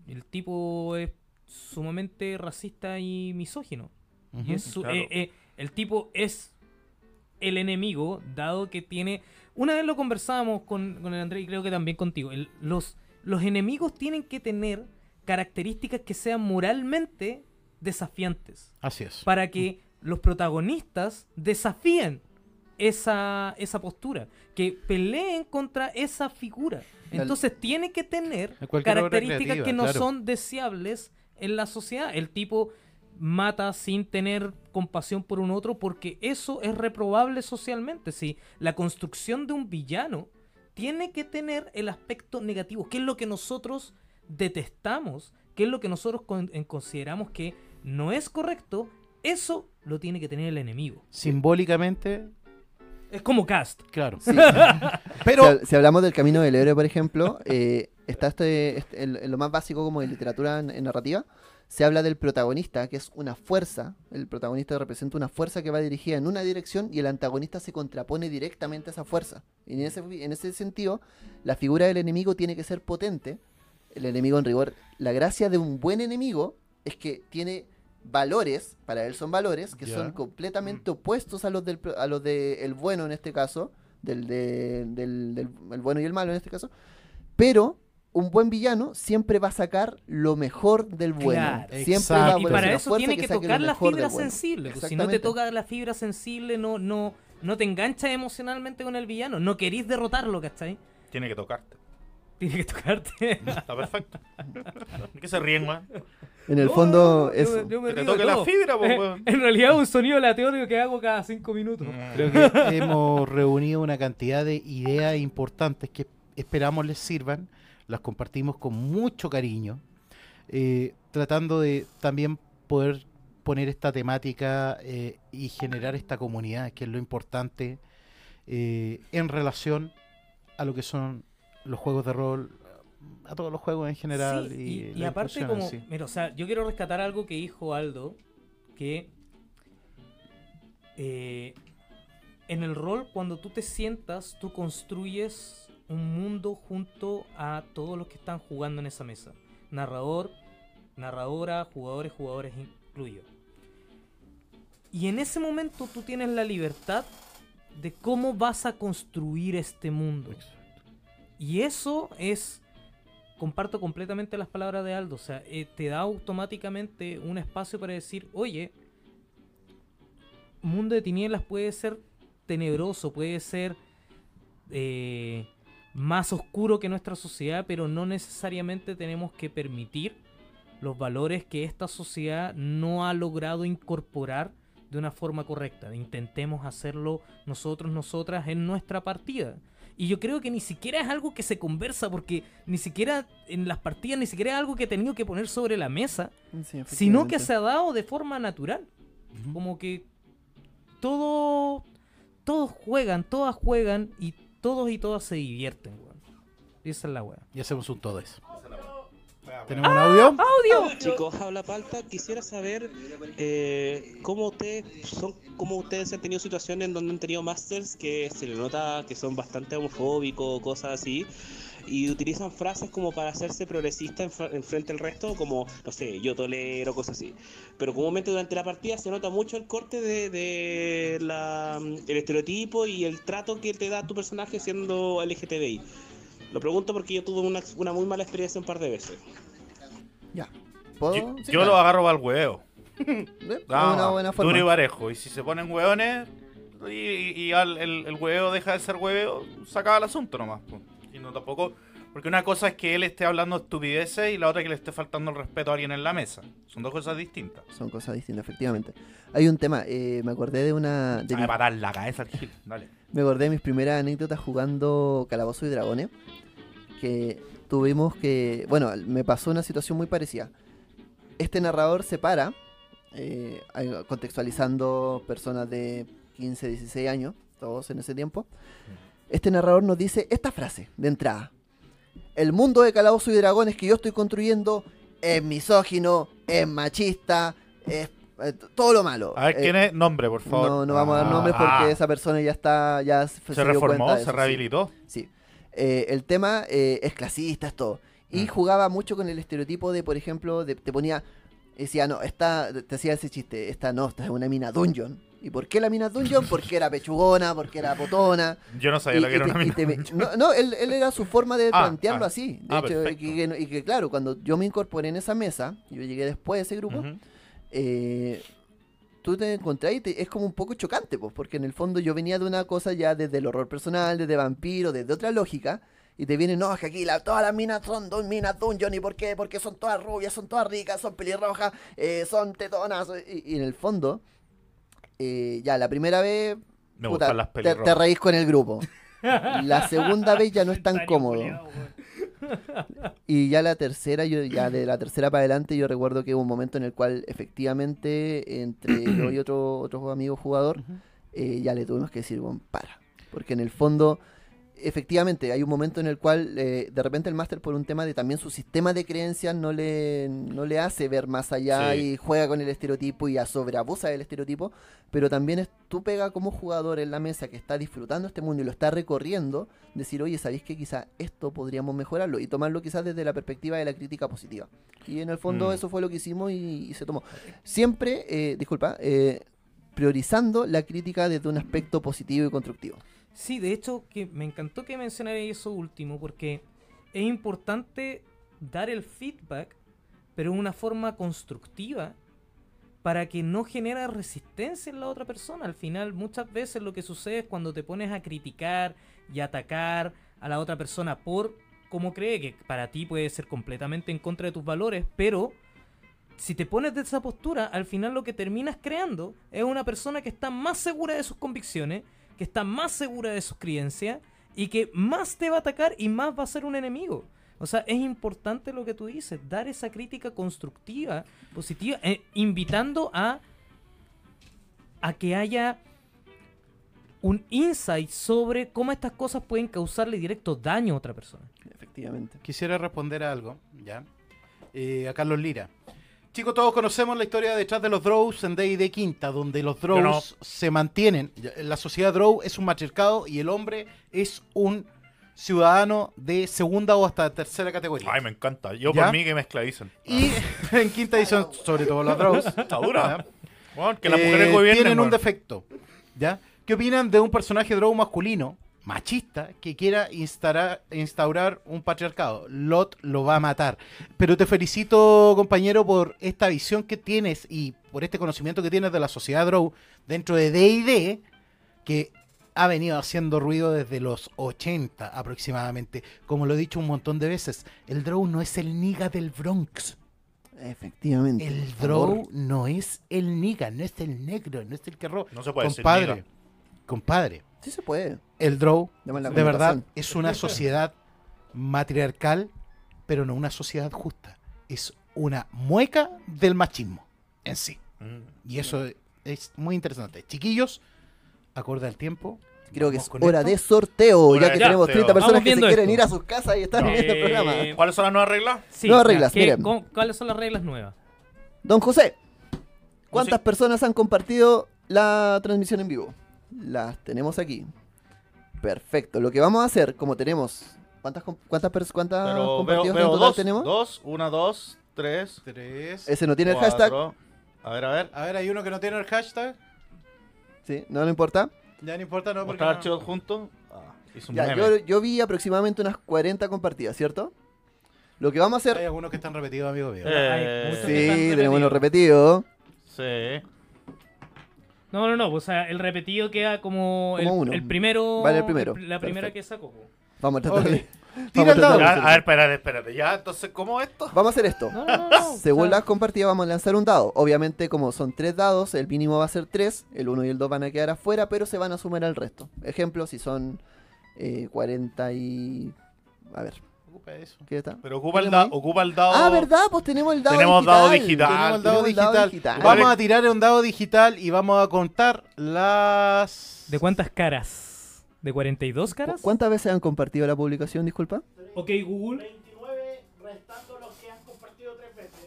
El tipo es sumamente racista y misógino. Y es su- claro. eh, eh, el tipo es el enemigo, dado que tiene... Una vez lo conversábamos con, con el Andrés y creo que también contigo. el- los, los enemigos tienen que tener características que sean moralmente desafiantes Así es. para que los protagonistas desafíen esa, esa postura, que peleen contra esa figura. Entonces tiene que tener características creativa, que no claro. son deseables en la sociedad. El tipo mata sin tener compasión por un otro porque eso es reprobable socialmente. Si la construcción de un villano tiene que tener el aspecto negativo, que es lo que nosotros detestamos, que es lo que nosotros con- consideramos que no es correcto, eso lo tiene que tener el enemigo. Simbólicamente, Es como cast. claro. Sí. Pero si, si hablamos del camino del héroe, por ejemplo, eh, está este, este- lo más básico como de literatura en, en narrativa, se habla del protagonista, que es una fuerza. El protagonista representa una fuerza que va dirigida en una dirección y el antagonista se contrapone directamente a esa fuerza. Y en ese, en ese sentido, la figura del enemigo tiene que ser potente. El enemigo en rigor la gracia de un buen enemigo es que tiene valores, para él son valores, que son completamente opuestos a los del a los de el bueno en este caso, del, de- del, del- el bueno y el malo en este caso, pero un buen villano siempre va a sacar lo mejor del bueno. Claro. Siempre Exacto. va a Y para eso tiene que, tocar la fibra bueno. sensible. pues, si no te toca la fibra sensible, no, no, no te enganchas emocionalmente con el villano. No querís derrotarlo, ¿cachai? Tiene que tocarte. Tiene que tocarte. Está perfecto. ¿De qué se ríen, weón? En el fondo, yo eso. me- yo me Que te toque la fibra, pues, weón. En realidad un sonido aleatorio que hago cada cinco minutos. Creo que hemos reunido una cantidad de ideas importantes que esperamos les sirvan. Las compartimos con mucho cariño. eh, tratando de también poder poner esta temática eh, y generar esta comunidad, que es lo importante eh, en relación a lo que son los juegos de rol, a todos los juegos en general. Sí, y, y, y aparte como, sí. mira, o sea, yo quiero rescatar algo que dijo Aldo, que eh, en el rol cuando tú te sientas, tú construyes un mundo junto a todos los que están jugando en esa mesa. Narrador, narradora, jugadores, jugadores incluidos. Y en ese momento tú tienes la libertad de cómo vas a construir este mundo. Y eso es, comparto completamente las palabras de Aldo, o sea, eh, te da automáticamente un espacio para decir, oye, Mundo de Tinieblas puede ser tenebroso, puede ser eh, más oscuro que nuestra sociedad, pero no necesariamente tenemos que permitir los valores que esta sociedad no ha logrado incorporar de una forma correcta. Intentemos hacerlo nosotros, nosotras en nuestra partida. Y yo creo que ni siquiera es algo que se conversa, porque ni siquiera en las partidas, ni siquiera es algo que he tenido que poner sobre la mesa, Sí, sino que se ha dado de forma natural. Como que todo, todos juegan, todas juegan y todos y todas se divierten, weón. Y esa es la weá. Y hacemos un todo eso. ¿Tenemos un audio? ¡Audio! Chicos, habla palta. Quisiera saber eh, cómo ustedes son, cómo ustedes han tenido situaciones en donde han tenido masters que se le nota que son bastante homofóbicos, cosas así, y utilizan frases como para hacerse progresista en, en frente al resto, como no sé, yo tolero, cosas así. Pero comúnmente durante la partida se nota mucho el corte de, de la, el estereotipo y el trato que te da tu personaje siendo LGTBI. Lo pregunto porque yo tuve una, una muy mala experiencia un par de veces. Ya. ¿Puedo? Yo, Sí, yo claro. lo agarro al huevo. ¿Eh? Ah, una buena forma. Duro y parejo. Y si se ponen hueones y, y- y al- el, el huevo deja de ser huevo, sacaba el asunto nomás. po. Y no tampoco. Porque una cosa es que él esté hablando estupideces y la otra es que le esté faltando el respeto a alguien en la mesa. Son dos cosas distintas. Son cosas distintas, efectivamente. Hay un tema, eh, me acordé de una. De A mi- parar la cabeza. Dale. me acordé de mis primeras anécdotas jugando Calabozo y Dragones. Que tuvimos que. Bueno, me pasó una situación muy parecida. Este narrador se para, eh, contextualizando personas de 15, 16 años, todos en ese tiempo. Este narrador nos dice esta frase de entrada. El mundo de Calabozo y Dragones que yo estoy construyendo es misógino, es machista, es eh, todo lo malo. A ver, Eh, ¿quién es? Nombre, por favor. no, no vamos a dar Ah, nombres porque ah. esa persona ya está, ya se, Se reformó, cuenta de se eso, rehabilitó. Sí. Eh, el tema eh, es clasista, es todo. Y Mm. jugaba mucho con el estereotipo de, por ejemplo, de- te ponía, decía, no, esta, te hacía ese chiste, esta no, esta es una mina dungeon. ¿Y por qué la mina dungeon? Porque era pechugona, porque era potona. Yo no sabía Y- lo que era te- una mina. no, no, él, él era su forma de Ah, plantearlo ah. así. De Ah, hecho, y que, y que, claro, cuando yo me incorporé en esa mesa, yo llegué después de ese grupo, eh, tú te encontrás y te- es como un poco chocante, pues, porque en el fondo yo venía de una cosa ya desde el horror personal, desde vampiro, desde otra lógica, y te vienen, no, es que aquí la- todas las minas son dos minas dungeon, ¿y por qué? Porque son todas rubias, son todas ricas, son pelirrojas, eh, son tetonas, y, y en el fondo, eh, ya la primera vez, Me puta, gustan las te, pelirrojas. te reís con el grupo. La segunda vez ya no es tan cómodo. culiao, weón. Y ya la tercera, yo ya de la tercera para adelante, yo recuerdo que hubo un momento en el cual efectivamente entre yo y otro, otro amigo jugador, eh, ya le tuvimos que decir, bueno, para. Porque en el fondo efectivamente, hay un momento en el cual eh, de repente el máster por un tema de también su sistema de creencias no le, no le hace ver más allá Sí. y juega con el estereotipo y a sobreabusa del estereotipo, pero también es tú pega como jugador en la mesa que está disfrutando este mundo y lo está recorriendo, decir, oye, ¿sabéis que quizás esto podríamos mejorarlo? Y tomarlo quizás desde la perspectiva de la crítica positiva. Y en el fondo Mm. eso fue lo que hicimos y, y se tomó. Siempre, eh, disculpa, eh, priorizando la crítica desde un aspecto positivo y constructivo. Sí, de hecho, que me encantó que mencionara eso último, porque es importante dar el feedback, pero de una forma constructiva, para que no genera resistencia en la otra persona. Al final, muchas veces lo que sucede es cuando te pones a criticar y atacar a la otra persona por cómo cree que para ti puede ser completamente en contra de tus valores, pero si te pones de esa postura, al final lo que terminas creando es una persona que está más segura de sus convicciones, que está más segura de sus creencias y que más te va a atacar y más va a ser un enemigo. O sea, es importante lo que tú dices, dar esa crítica constructiva, positiva, eh, invitando a, a que haya un insight sobre cómo estas cosas pueden causarle directo daño a otra persona. Efectivamente. Quisiera responder a algo, ¿ya? Eh, a Carlos Lira. Chicos, todos conocemos la historia detrás de los Drows en D&D Quinta, donde los Drows no. se mantienen. La sociedad Drow es un matriarcado y el hombre es un ciudadano de segunda o hasta tercera categoría. Ay, me encanta. Yo ¿Ya? por mí que me esclavicen. Y en quinta edición, sobre todo los Drows, Está dura. Bueno, que las Eh, mujeres gobiernen. tienen un defecto. ¿Ya? ¿Qué opinan de un personaje drow masculino, machista, que quiera instaurar, instaurar un patriarcado? Lot lo va a matar. Pero te felicito, compañero, por esta visión que tienes y por este conocimiento que tienes de la sociedad drow dentro de D&D, que ha venido haciendo ruido desde los 80 aproximadamente. Como lo he dicho un montón de veces, el drow no es el niga del Bronx. Efectivamente. El drow no es el niga, no es el negro, no es el que roba. No se puede decir compadre, compadre, Sí se puede. el drow de verdad es una sociedad matriarcal, pero no una sociedad justa. Es una mueca del machismo en sí. Mm. Y eso es muy interesante. Chiquillos, acorde al tiempo. Creo que es hora esto. de sorteo, Hora ya que tenemos sorteo. 30 personas que se quieren esto. ir a sus casas y están viendo el Eh, programa. ¿Cuáles son las nuevas reglas? Sí, Nuevas reglas, ¿qué- miren. ¿Cuáles son las reglas nuevas? Don José, ¿cuántas personas han compartido la transmisión en vivo? Las tenemos aquí. Perfecto. Lo que vamos a hacer, como tenemos. ¿Cuántas, cuántas, cuántas veo, compartidos en total dos. tenemos? Dos, una, dos, tres. Tres. Ese no tiene el hashtag. A ver, a ver. A ver, hay uno que no tiene el hashtag. Sí, no, no importa. Ya no importa, no, porque no- archivos juntos. Ah, Ya, yo, yo vi aproximadamente unas 40 compartidas, ¿cierto? Lo que vamos a hacer. hay algunos que están repetidos, amigo mío. Eh, sí, tenemos repetidos. repetidos. Sí. No, no, no, o sea, el repetido queda como, el, Como uno. el primero. Vale el primero. La primera Perfecto. que sacó. po. Vamos a tratar Ok. de- Tira el vamos a dado. a ver, espérate, espérate. Ya, entonces, ¿cómo esto? Vamos a hacer esto. No, no, no. Según las compartidas vamos a lanzar un dado. Obviamente como son tres dados, el mínimo va a ser tres, el 1 y el 2 van a quedar afuera, pero se van a sumar al resto. Ejemplo, si son eh, 40 y... A ver, Ocupa eso. ¿qué está? Pero ocupa el, da- ocupa el dado. Ah, ¿verdad? Pues tenemos el dado Tenemos digital. dado digital. Tenemos el dado Tenemos dado digital. Vamos Vale. a tirar un dado digital y vamos a contar las. ¿De cuántas caras? ¿De 42 ¿Cu- caras? ¿Cuántas veces han compartido la publicación, disculpa? Ok, Google.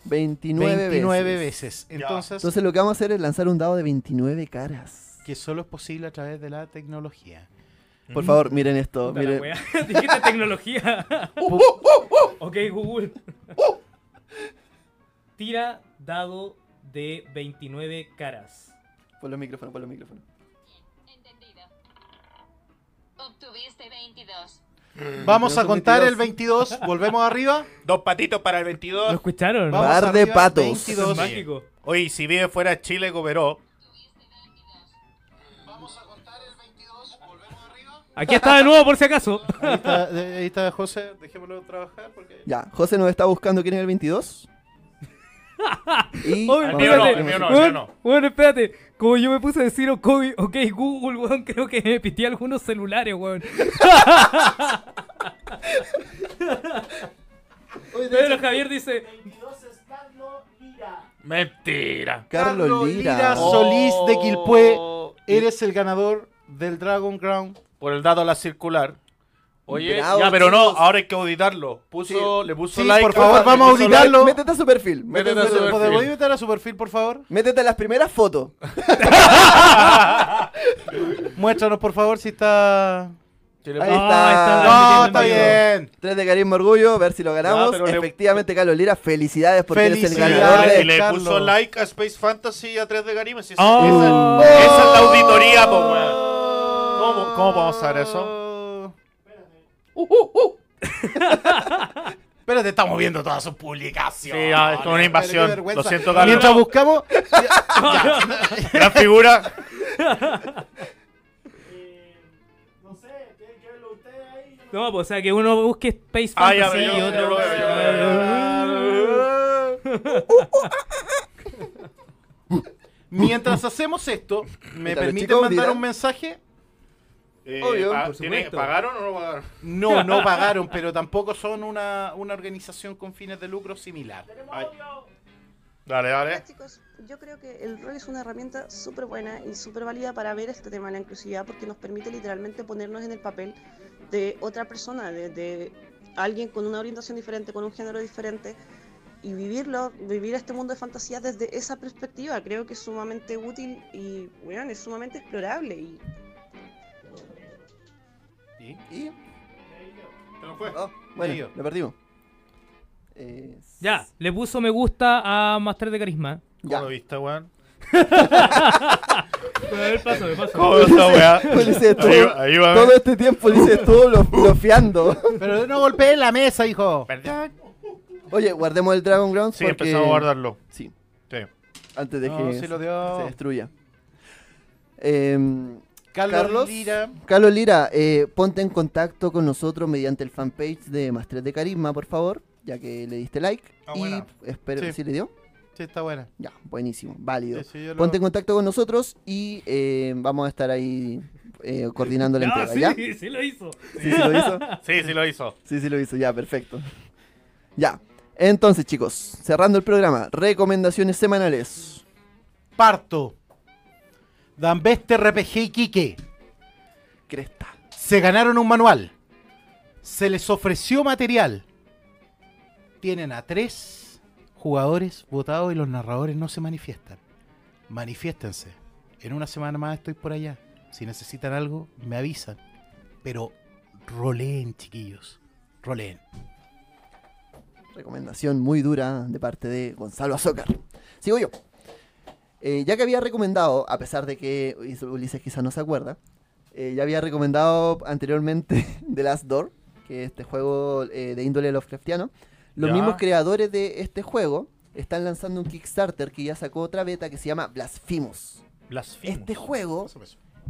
29, 29 veces. veces. Entonces, Entonces lo que vamos a hacer es lanzar un dado de 29 caras. que solo es posible a través de la tecnología. Por favor, miren esto. Puta Miren. Dijiste tecnología. ok, Google. Tira dado de 29 caras. Por los micrófonos, por los micrófonos. Entendido. Obtuviste 22. Vamos a contar 22. el 22. Volvemos arriba. Dos patitos para el ¿Lo 22. escucharon? Vamos Par de arriba, patos. 22. Es mágico. Oye, si vive fuera de Chile, cooperó. Aquí está de nuevo por si acaso. Ahí está, de- ahí está José. Dejémoslo trabajar. Porque... Ya, José nos está buscando quién es el 22. y Oye, El mío no, el mío no, el mío no. Bueno, espérate. Como yo me puse a decir ok, ok, Google, weón, creo que me pité algunos celulares, weón. Pedro Javier dice, Mentira. Carlos Lira. Solís de Quilpué. Oh, Eres el ganador del Dragon Ground. Por el dado a la circular. Oye, Bravo, ya, pero no, chicos. ahora hay que auditarlo. Puso, le puso Sí, like. por favor, le vamos a auditarlo. Métete a su perfil. Métete Métete, a su perfil. ¿Podemos invitar a su perfil, por favor? métete a las primeras fotos. Muéstranos, por favor, si está... like. Sí, le Ahí está. está. No, está en bien. 3 de carisma orgullo, ver si lo ganamos. Ya, pero le- Efectivamente, Carlos Lira, felicidades porque eres el ganador Y de. le Carlos. puso like a Space Fantasy y a 3 de Garima. si esa, Oh. esa- esa es la auditoría, po, weón. ¿Cómo, ¿Cómo podemos saber eso? Espérate, estamos viendo todas sus publicaciones. Sí, ah, esto es una invasión. Lo siento, Carlos. Mientras buscamos... Gran figura. No, pues, o sea, que uno busque Space Ah, ya, Fantasy pero y otro... Mientras hacemos esto, ¿me permiten mandar un mensaje? Eh, Obvio, pa- por ¿tiene-. ¿Pagaron o no pagaron? No, no pagaron, pero tampoco son una, una organización con fines de lucro similar. Ay. Dale, dale. Hola chicos, yo creo que el rol es una herramienta súper buena y súper válida para ver este tema de la inclusividad porque nos permite literalmente ponernos en el papel de otra persona, de, de alguien con una orientación diferente, con un género diferente y vivirlo, vivir este mundo de fantasía desde esa perspectiva. Creo que es sumamente útil y bueno, es sumamente explorable y Y- Se nos fue. oh, bueno, lo perdimos. Eh, Ya, le puso me gusta a Master de Carisma. ¿Cómo ya. lo viste, weón? A ver, paso, me paso. ¿Cómo esta weá? Estuvo- Ayúdame. todo este tiempo Ulises estuvo lo- bloqueando. Pero no golpeen la mesa, hijo. Perdí. Oye, guardemos el Dragon Grounds Sí, porque... empezamos a guardarlo. Sí, Sí. antes de No, que sí se, lo dio. se destruya. Em, Carlos, Carlos. Lira. Carlos Lira, eh, ponte en contacto con nosotros mediante el fanpage de Master de Carisma, por favor, ya que le diste like. Ah, y buena. espero, Sí. ¿sí le dio? Sí, está buena. Ya, buenísimo, válido. Sí, sí, yo lo- Ponte en contacto con nosotros y eh, vamos a estar ahí eh, coordinando la Ah, entrega, sí, ¿ya? sí lo hizo. ¿Sí, sí lo hizo? Sí, sí lo hizo. Sí, sí lo hizo, ya, perfecto. Ya, entonces chicos, cerrando el programa, recomendaciones semanales. Parto. Dambeste RPG Iquique. Cresta. Se ganaron un manual. Se les ofreció material. Tienen a tres jugadores votados y los narradores no se manifiestan. Manifiéstense. En una semana más estoy por allá. Si necesitan algo, me avisan. Pero roleen, chiquillos. Roleen. Recomendación muy dura de parte de Gonzalo Azócar. Sigo yo. Eh, ya que había recomendado, a pesar de que Ulises quizás no se acuerda, eh, ya había recomendado anteriormente The Last Door, que es este juego eh, de índole Lovecraftiano. Los Ya. mismos creadores de este juego están lanzando un Kickstarter que ya sacó otra beta que se llama Blasphemous. Este juego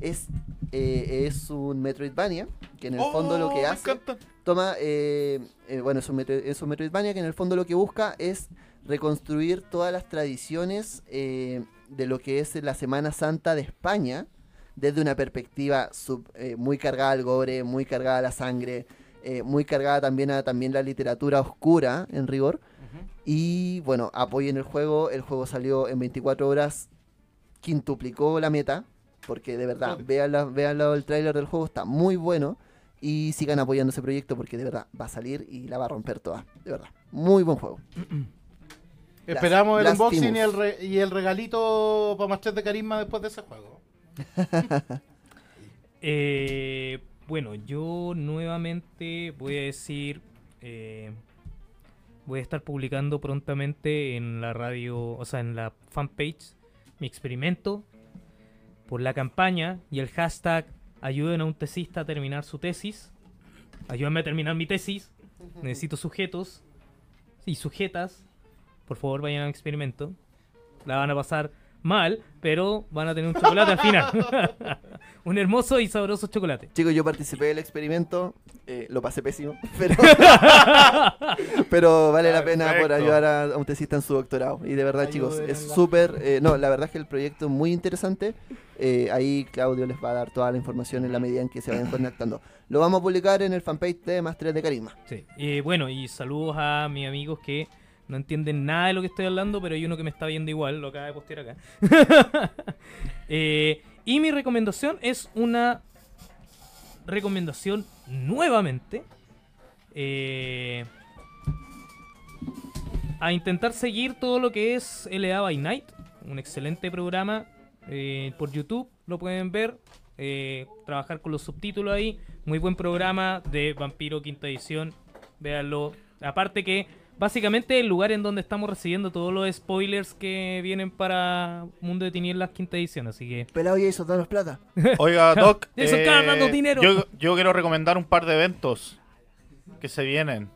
es, eh, es un Metroidvania, que en el fondo lo que Oh, hace encanta. toma, eh, eh, bueno, es un, Metro- es un Metroidvania que en el fondo lo que busca es reconstruir todas las tradiciones eh, de lo que es la Semana Santa de España desde una perspectiva sub- eh, muy cargada al gore, muy cargada a la sangre, eh, muy cargada también a también la literatura oscura en rigor. Y bueno, apoyen el juego, el juego salió en 24 horas, quintuplicó la meta, porque de verdad, vean la- el tráiler del juego, está muy bueno. Y sigan apoyando ese proyecto porque de verdad va a salir y la va a romper toda. De verdad. Muy buen juego. Esperamos el unboxing y el, re- y el regalito para Master de Carisma después de ese juego. Eh, bueno, yo nuevamente voy a decir, eh, voy a estar publicando prontamente en la radio, o sea, en la fanpage, mi experimento por la campaña y el hashtag ayuden a un tesista a terminar su tesis. Ayúdenme a terminar mi tesis. Necesito sujetos y sujetas. Por favor, vayan al experimento. La van a pasar mal, pero van a tener un chocolate al final. un hermoso y sabroso chocolate. Chicos, yo participé del experimento. eh, lo pasé pésimo. Pero, pero vale la pena por ayudar a, un tesista en su doctorado. Y de verdad, chicos, es súper. eh, no, la verdad es que el proyecto es muy interesante. Eh, ahí Claudio les va a dar toda la información en la medida en que se vayan conectando. Lo vamos a publicar en el fanpage de Masteres de Carisma. Sí. Eh, bueno, y saludos a mis amigos que no entienden nada de lo que estoy hablando, pero hay uno que me está viendo igual, lo acaba de postear acá. Eh, y mi recomendación es una recomendación nuevamente. eh, a intentar seguir todo lo que es LA by Night, un excelente programa eh, por YouTube, lo pueden ver, eh, trabajar con los subtítulos ahí, muy buen programa de Vampiro quinta edición, véanlo. Aparte que básicamente el lugar en donde estamos recibiendo todos los spoilers que vienen para Mundo de Tinieblas quinta edición, así que Pelado Jason, danos plata. Oiga, Doc, eh, Jason Carr dando dinero. Yo, yo quiero recomendar un par de eventos que se vienen.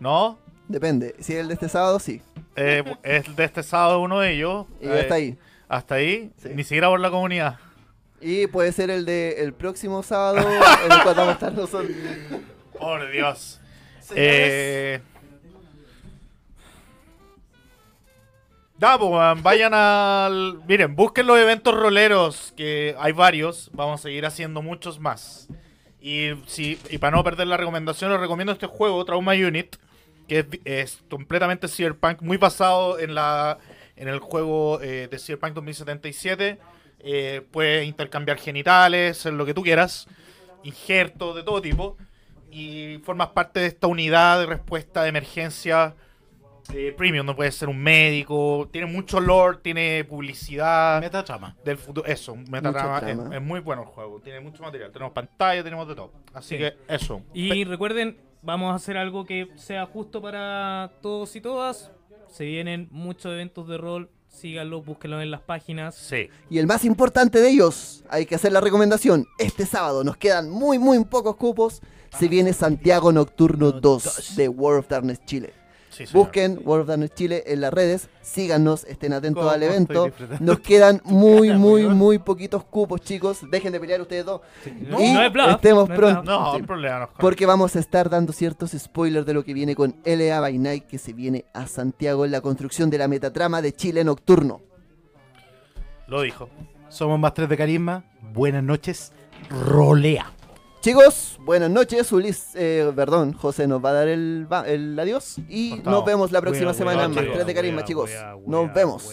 ¿No? Depende. Si es el de este sábado, sí. Eh, es de este sábado uno de ellos. Y Eh, hasta ahí. Hasta ahí. Sí. Ni siquiera por la comunidad. Y puede ser el de el próximo sábado, en el cual vamos a estar nosotros. Por Dios. Eh... Da, pues, vayan al. Miren, busquen los eventos roleros, que hay varios. Vamos a seguir haciendo muchos más. Y, si, y para no perder la recomendación, les recomiendo este juego, Trauma Unit, que es, completamente cyberpunk, muy basado en la en el juego eh, de Cyberpunk 2077. Eh, puedes intercambiar genitales, lo que tú quieras, injertos de todo tipo. Y formas parte de esta unidad de respuesta de emergencia eh, premium. No puede ser un médico, tiene mucho lore, tiene publicidad Metatrama. del futuro. Eso, metatrama. Es, es muy bueno el juego. Tiene mucho material. Tenemos pantalla, tenemos de todo. Así Sí. que eso. Y recuerden, vamos a hacer algo que sea justo para todos y todas. Se vienen muchos eventos de rol. Síganlos, búsquenlos en las páginas. Sí. Y el más importante de ellos, hay que hacer la recomendación. Este sábado nos quedan muy, muy pocos cupos. Se viene Santiago Nocturno 2 de World of Darkness Chile. Sí. Busquen World of Darkness Chile en las redes, síganos, estén atentos ¿Cómo al evento. Nos quedan muy, muy, muy poquitos cupos, chicos. Dejen de pelear ustedes dos. No, y no bluff, estemos no pronto. No, Sí. problema Porque vamos a estar dando ciertos spoilers de lo que viene con LA by Night, que se viene a Santiago en la construcción de la metatrama de Chile Nocturno. Lo dijo. Somos más tres de carisma. Buenas noches. Rolea. Chicos, buenas noches. Ulis, eh, perdón, José nos va a dar el, el adiós. Y Cortado. nos vemos la próxima Wea, semana wea, en Más wea, 3 de Carisma, chicos. wea, Nos vemos.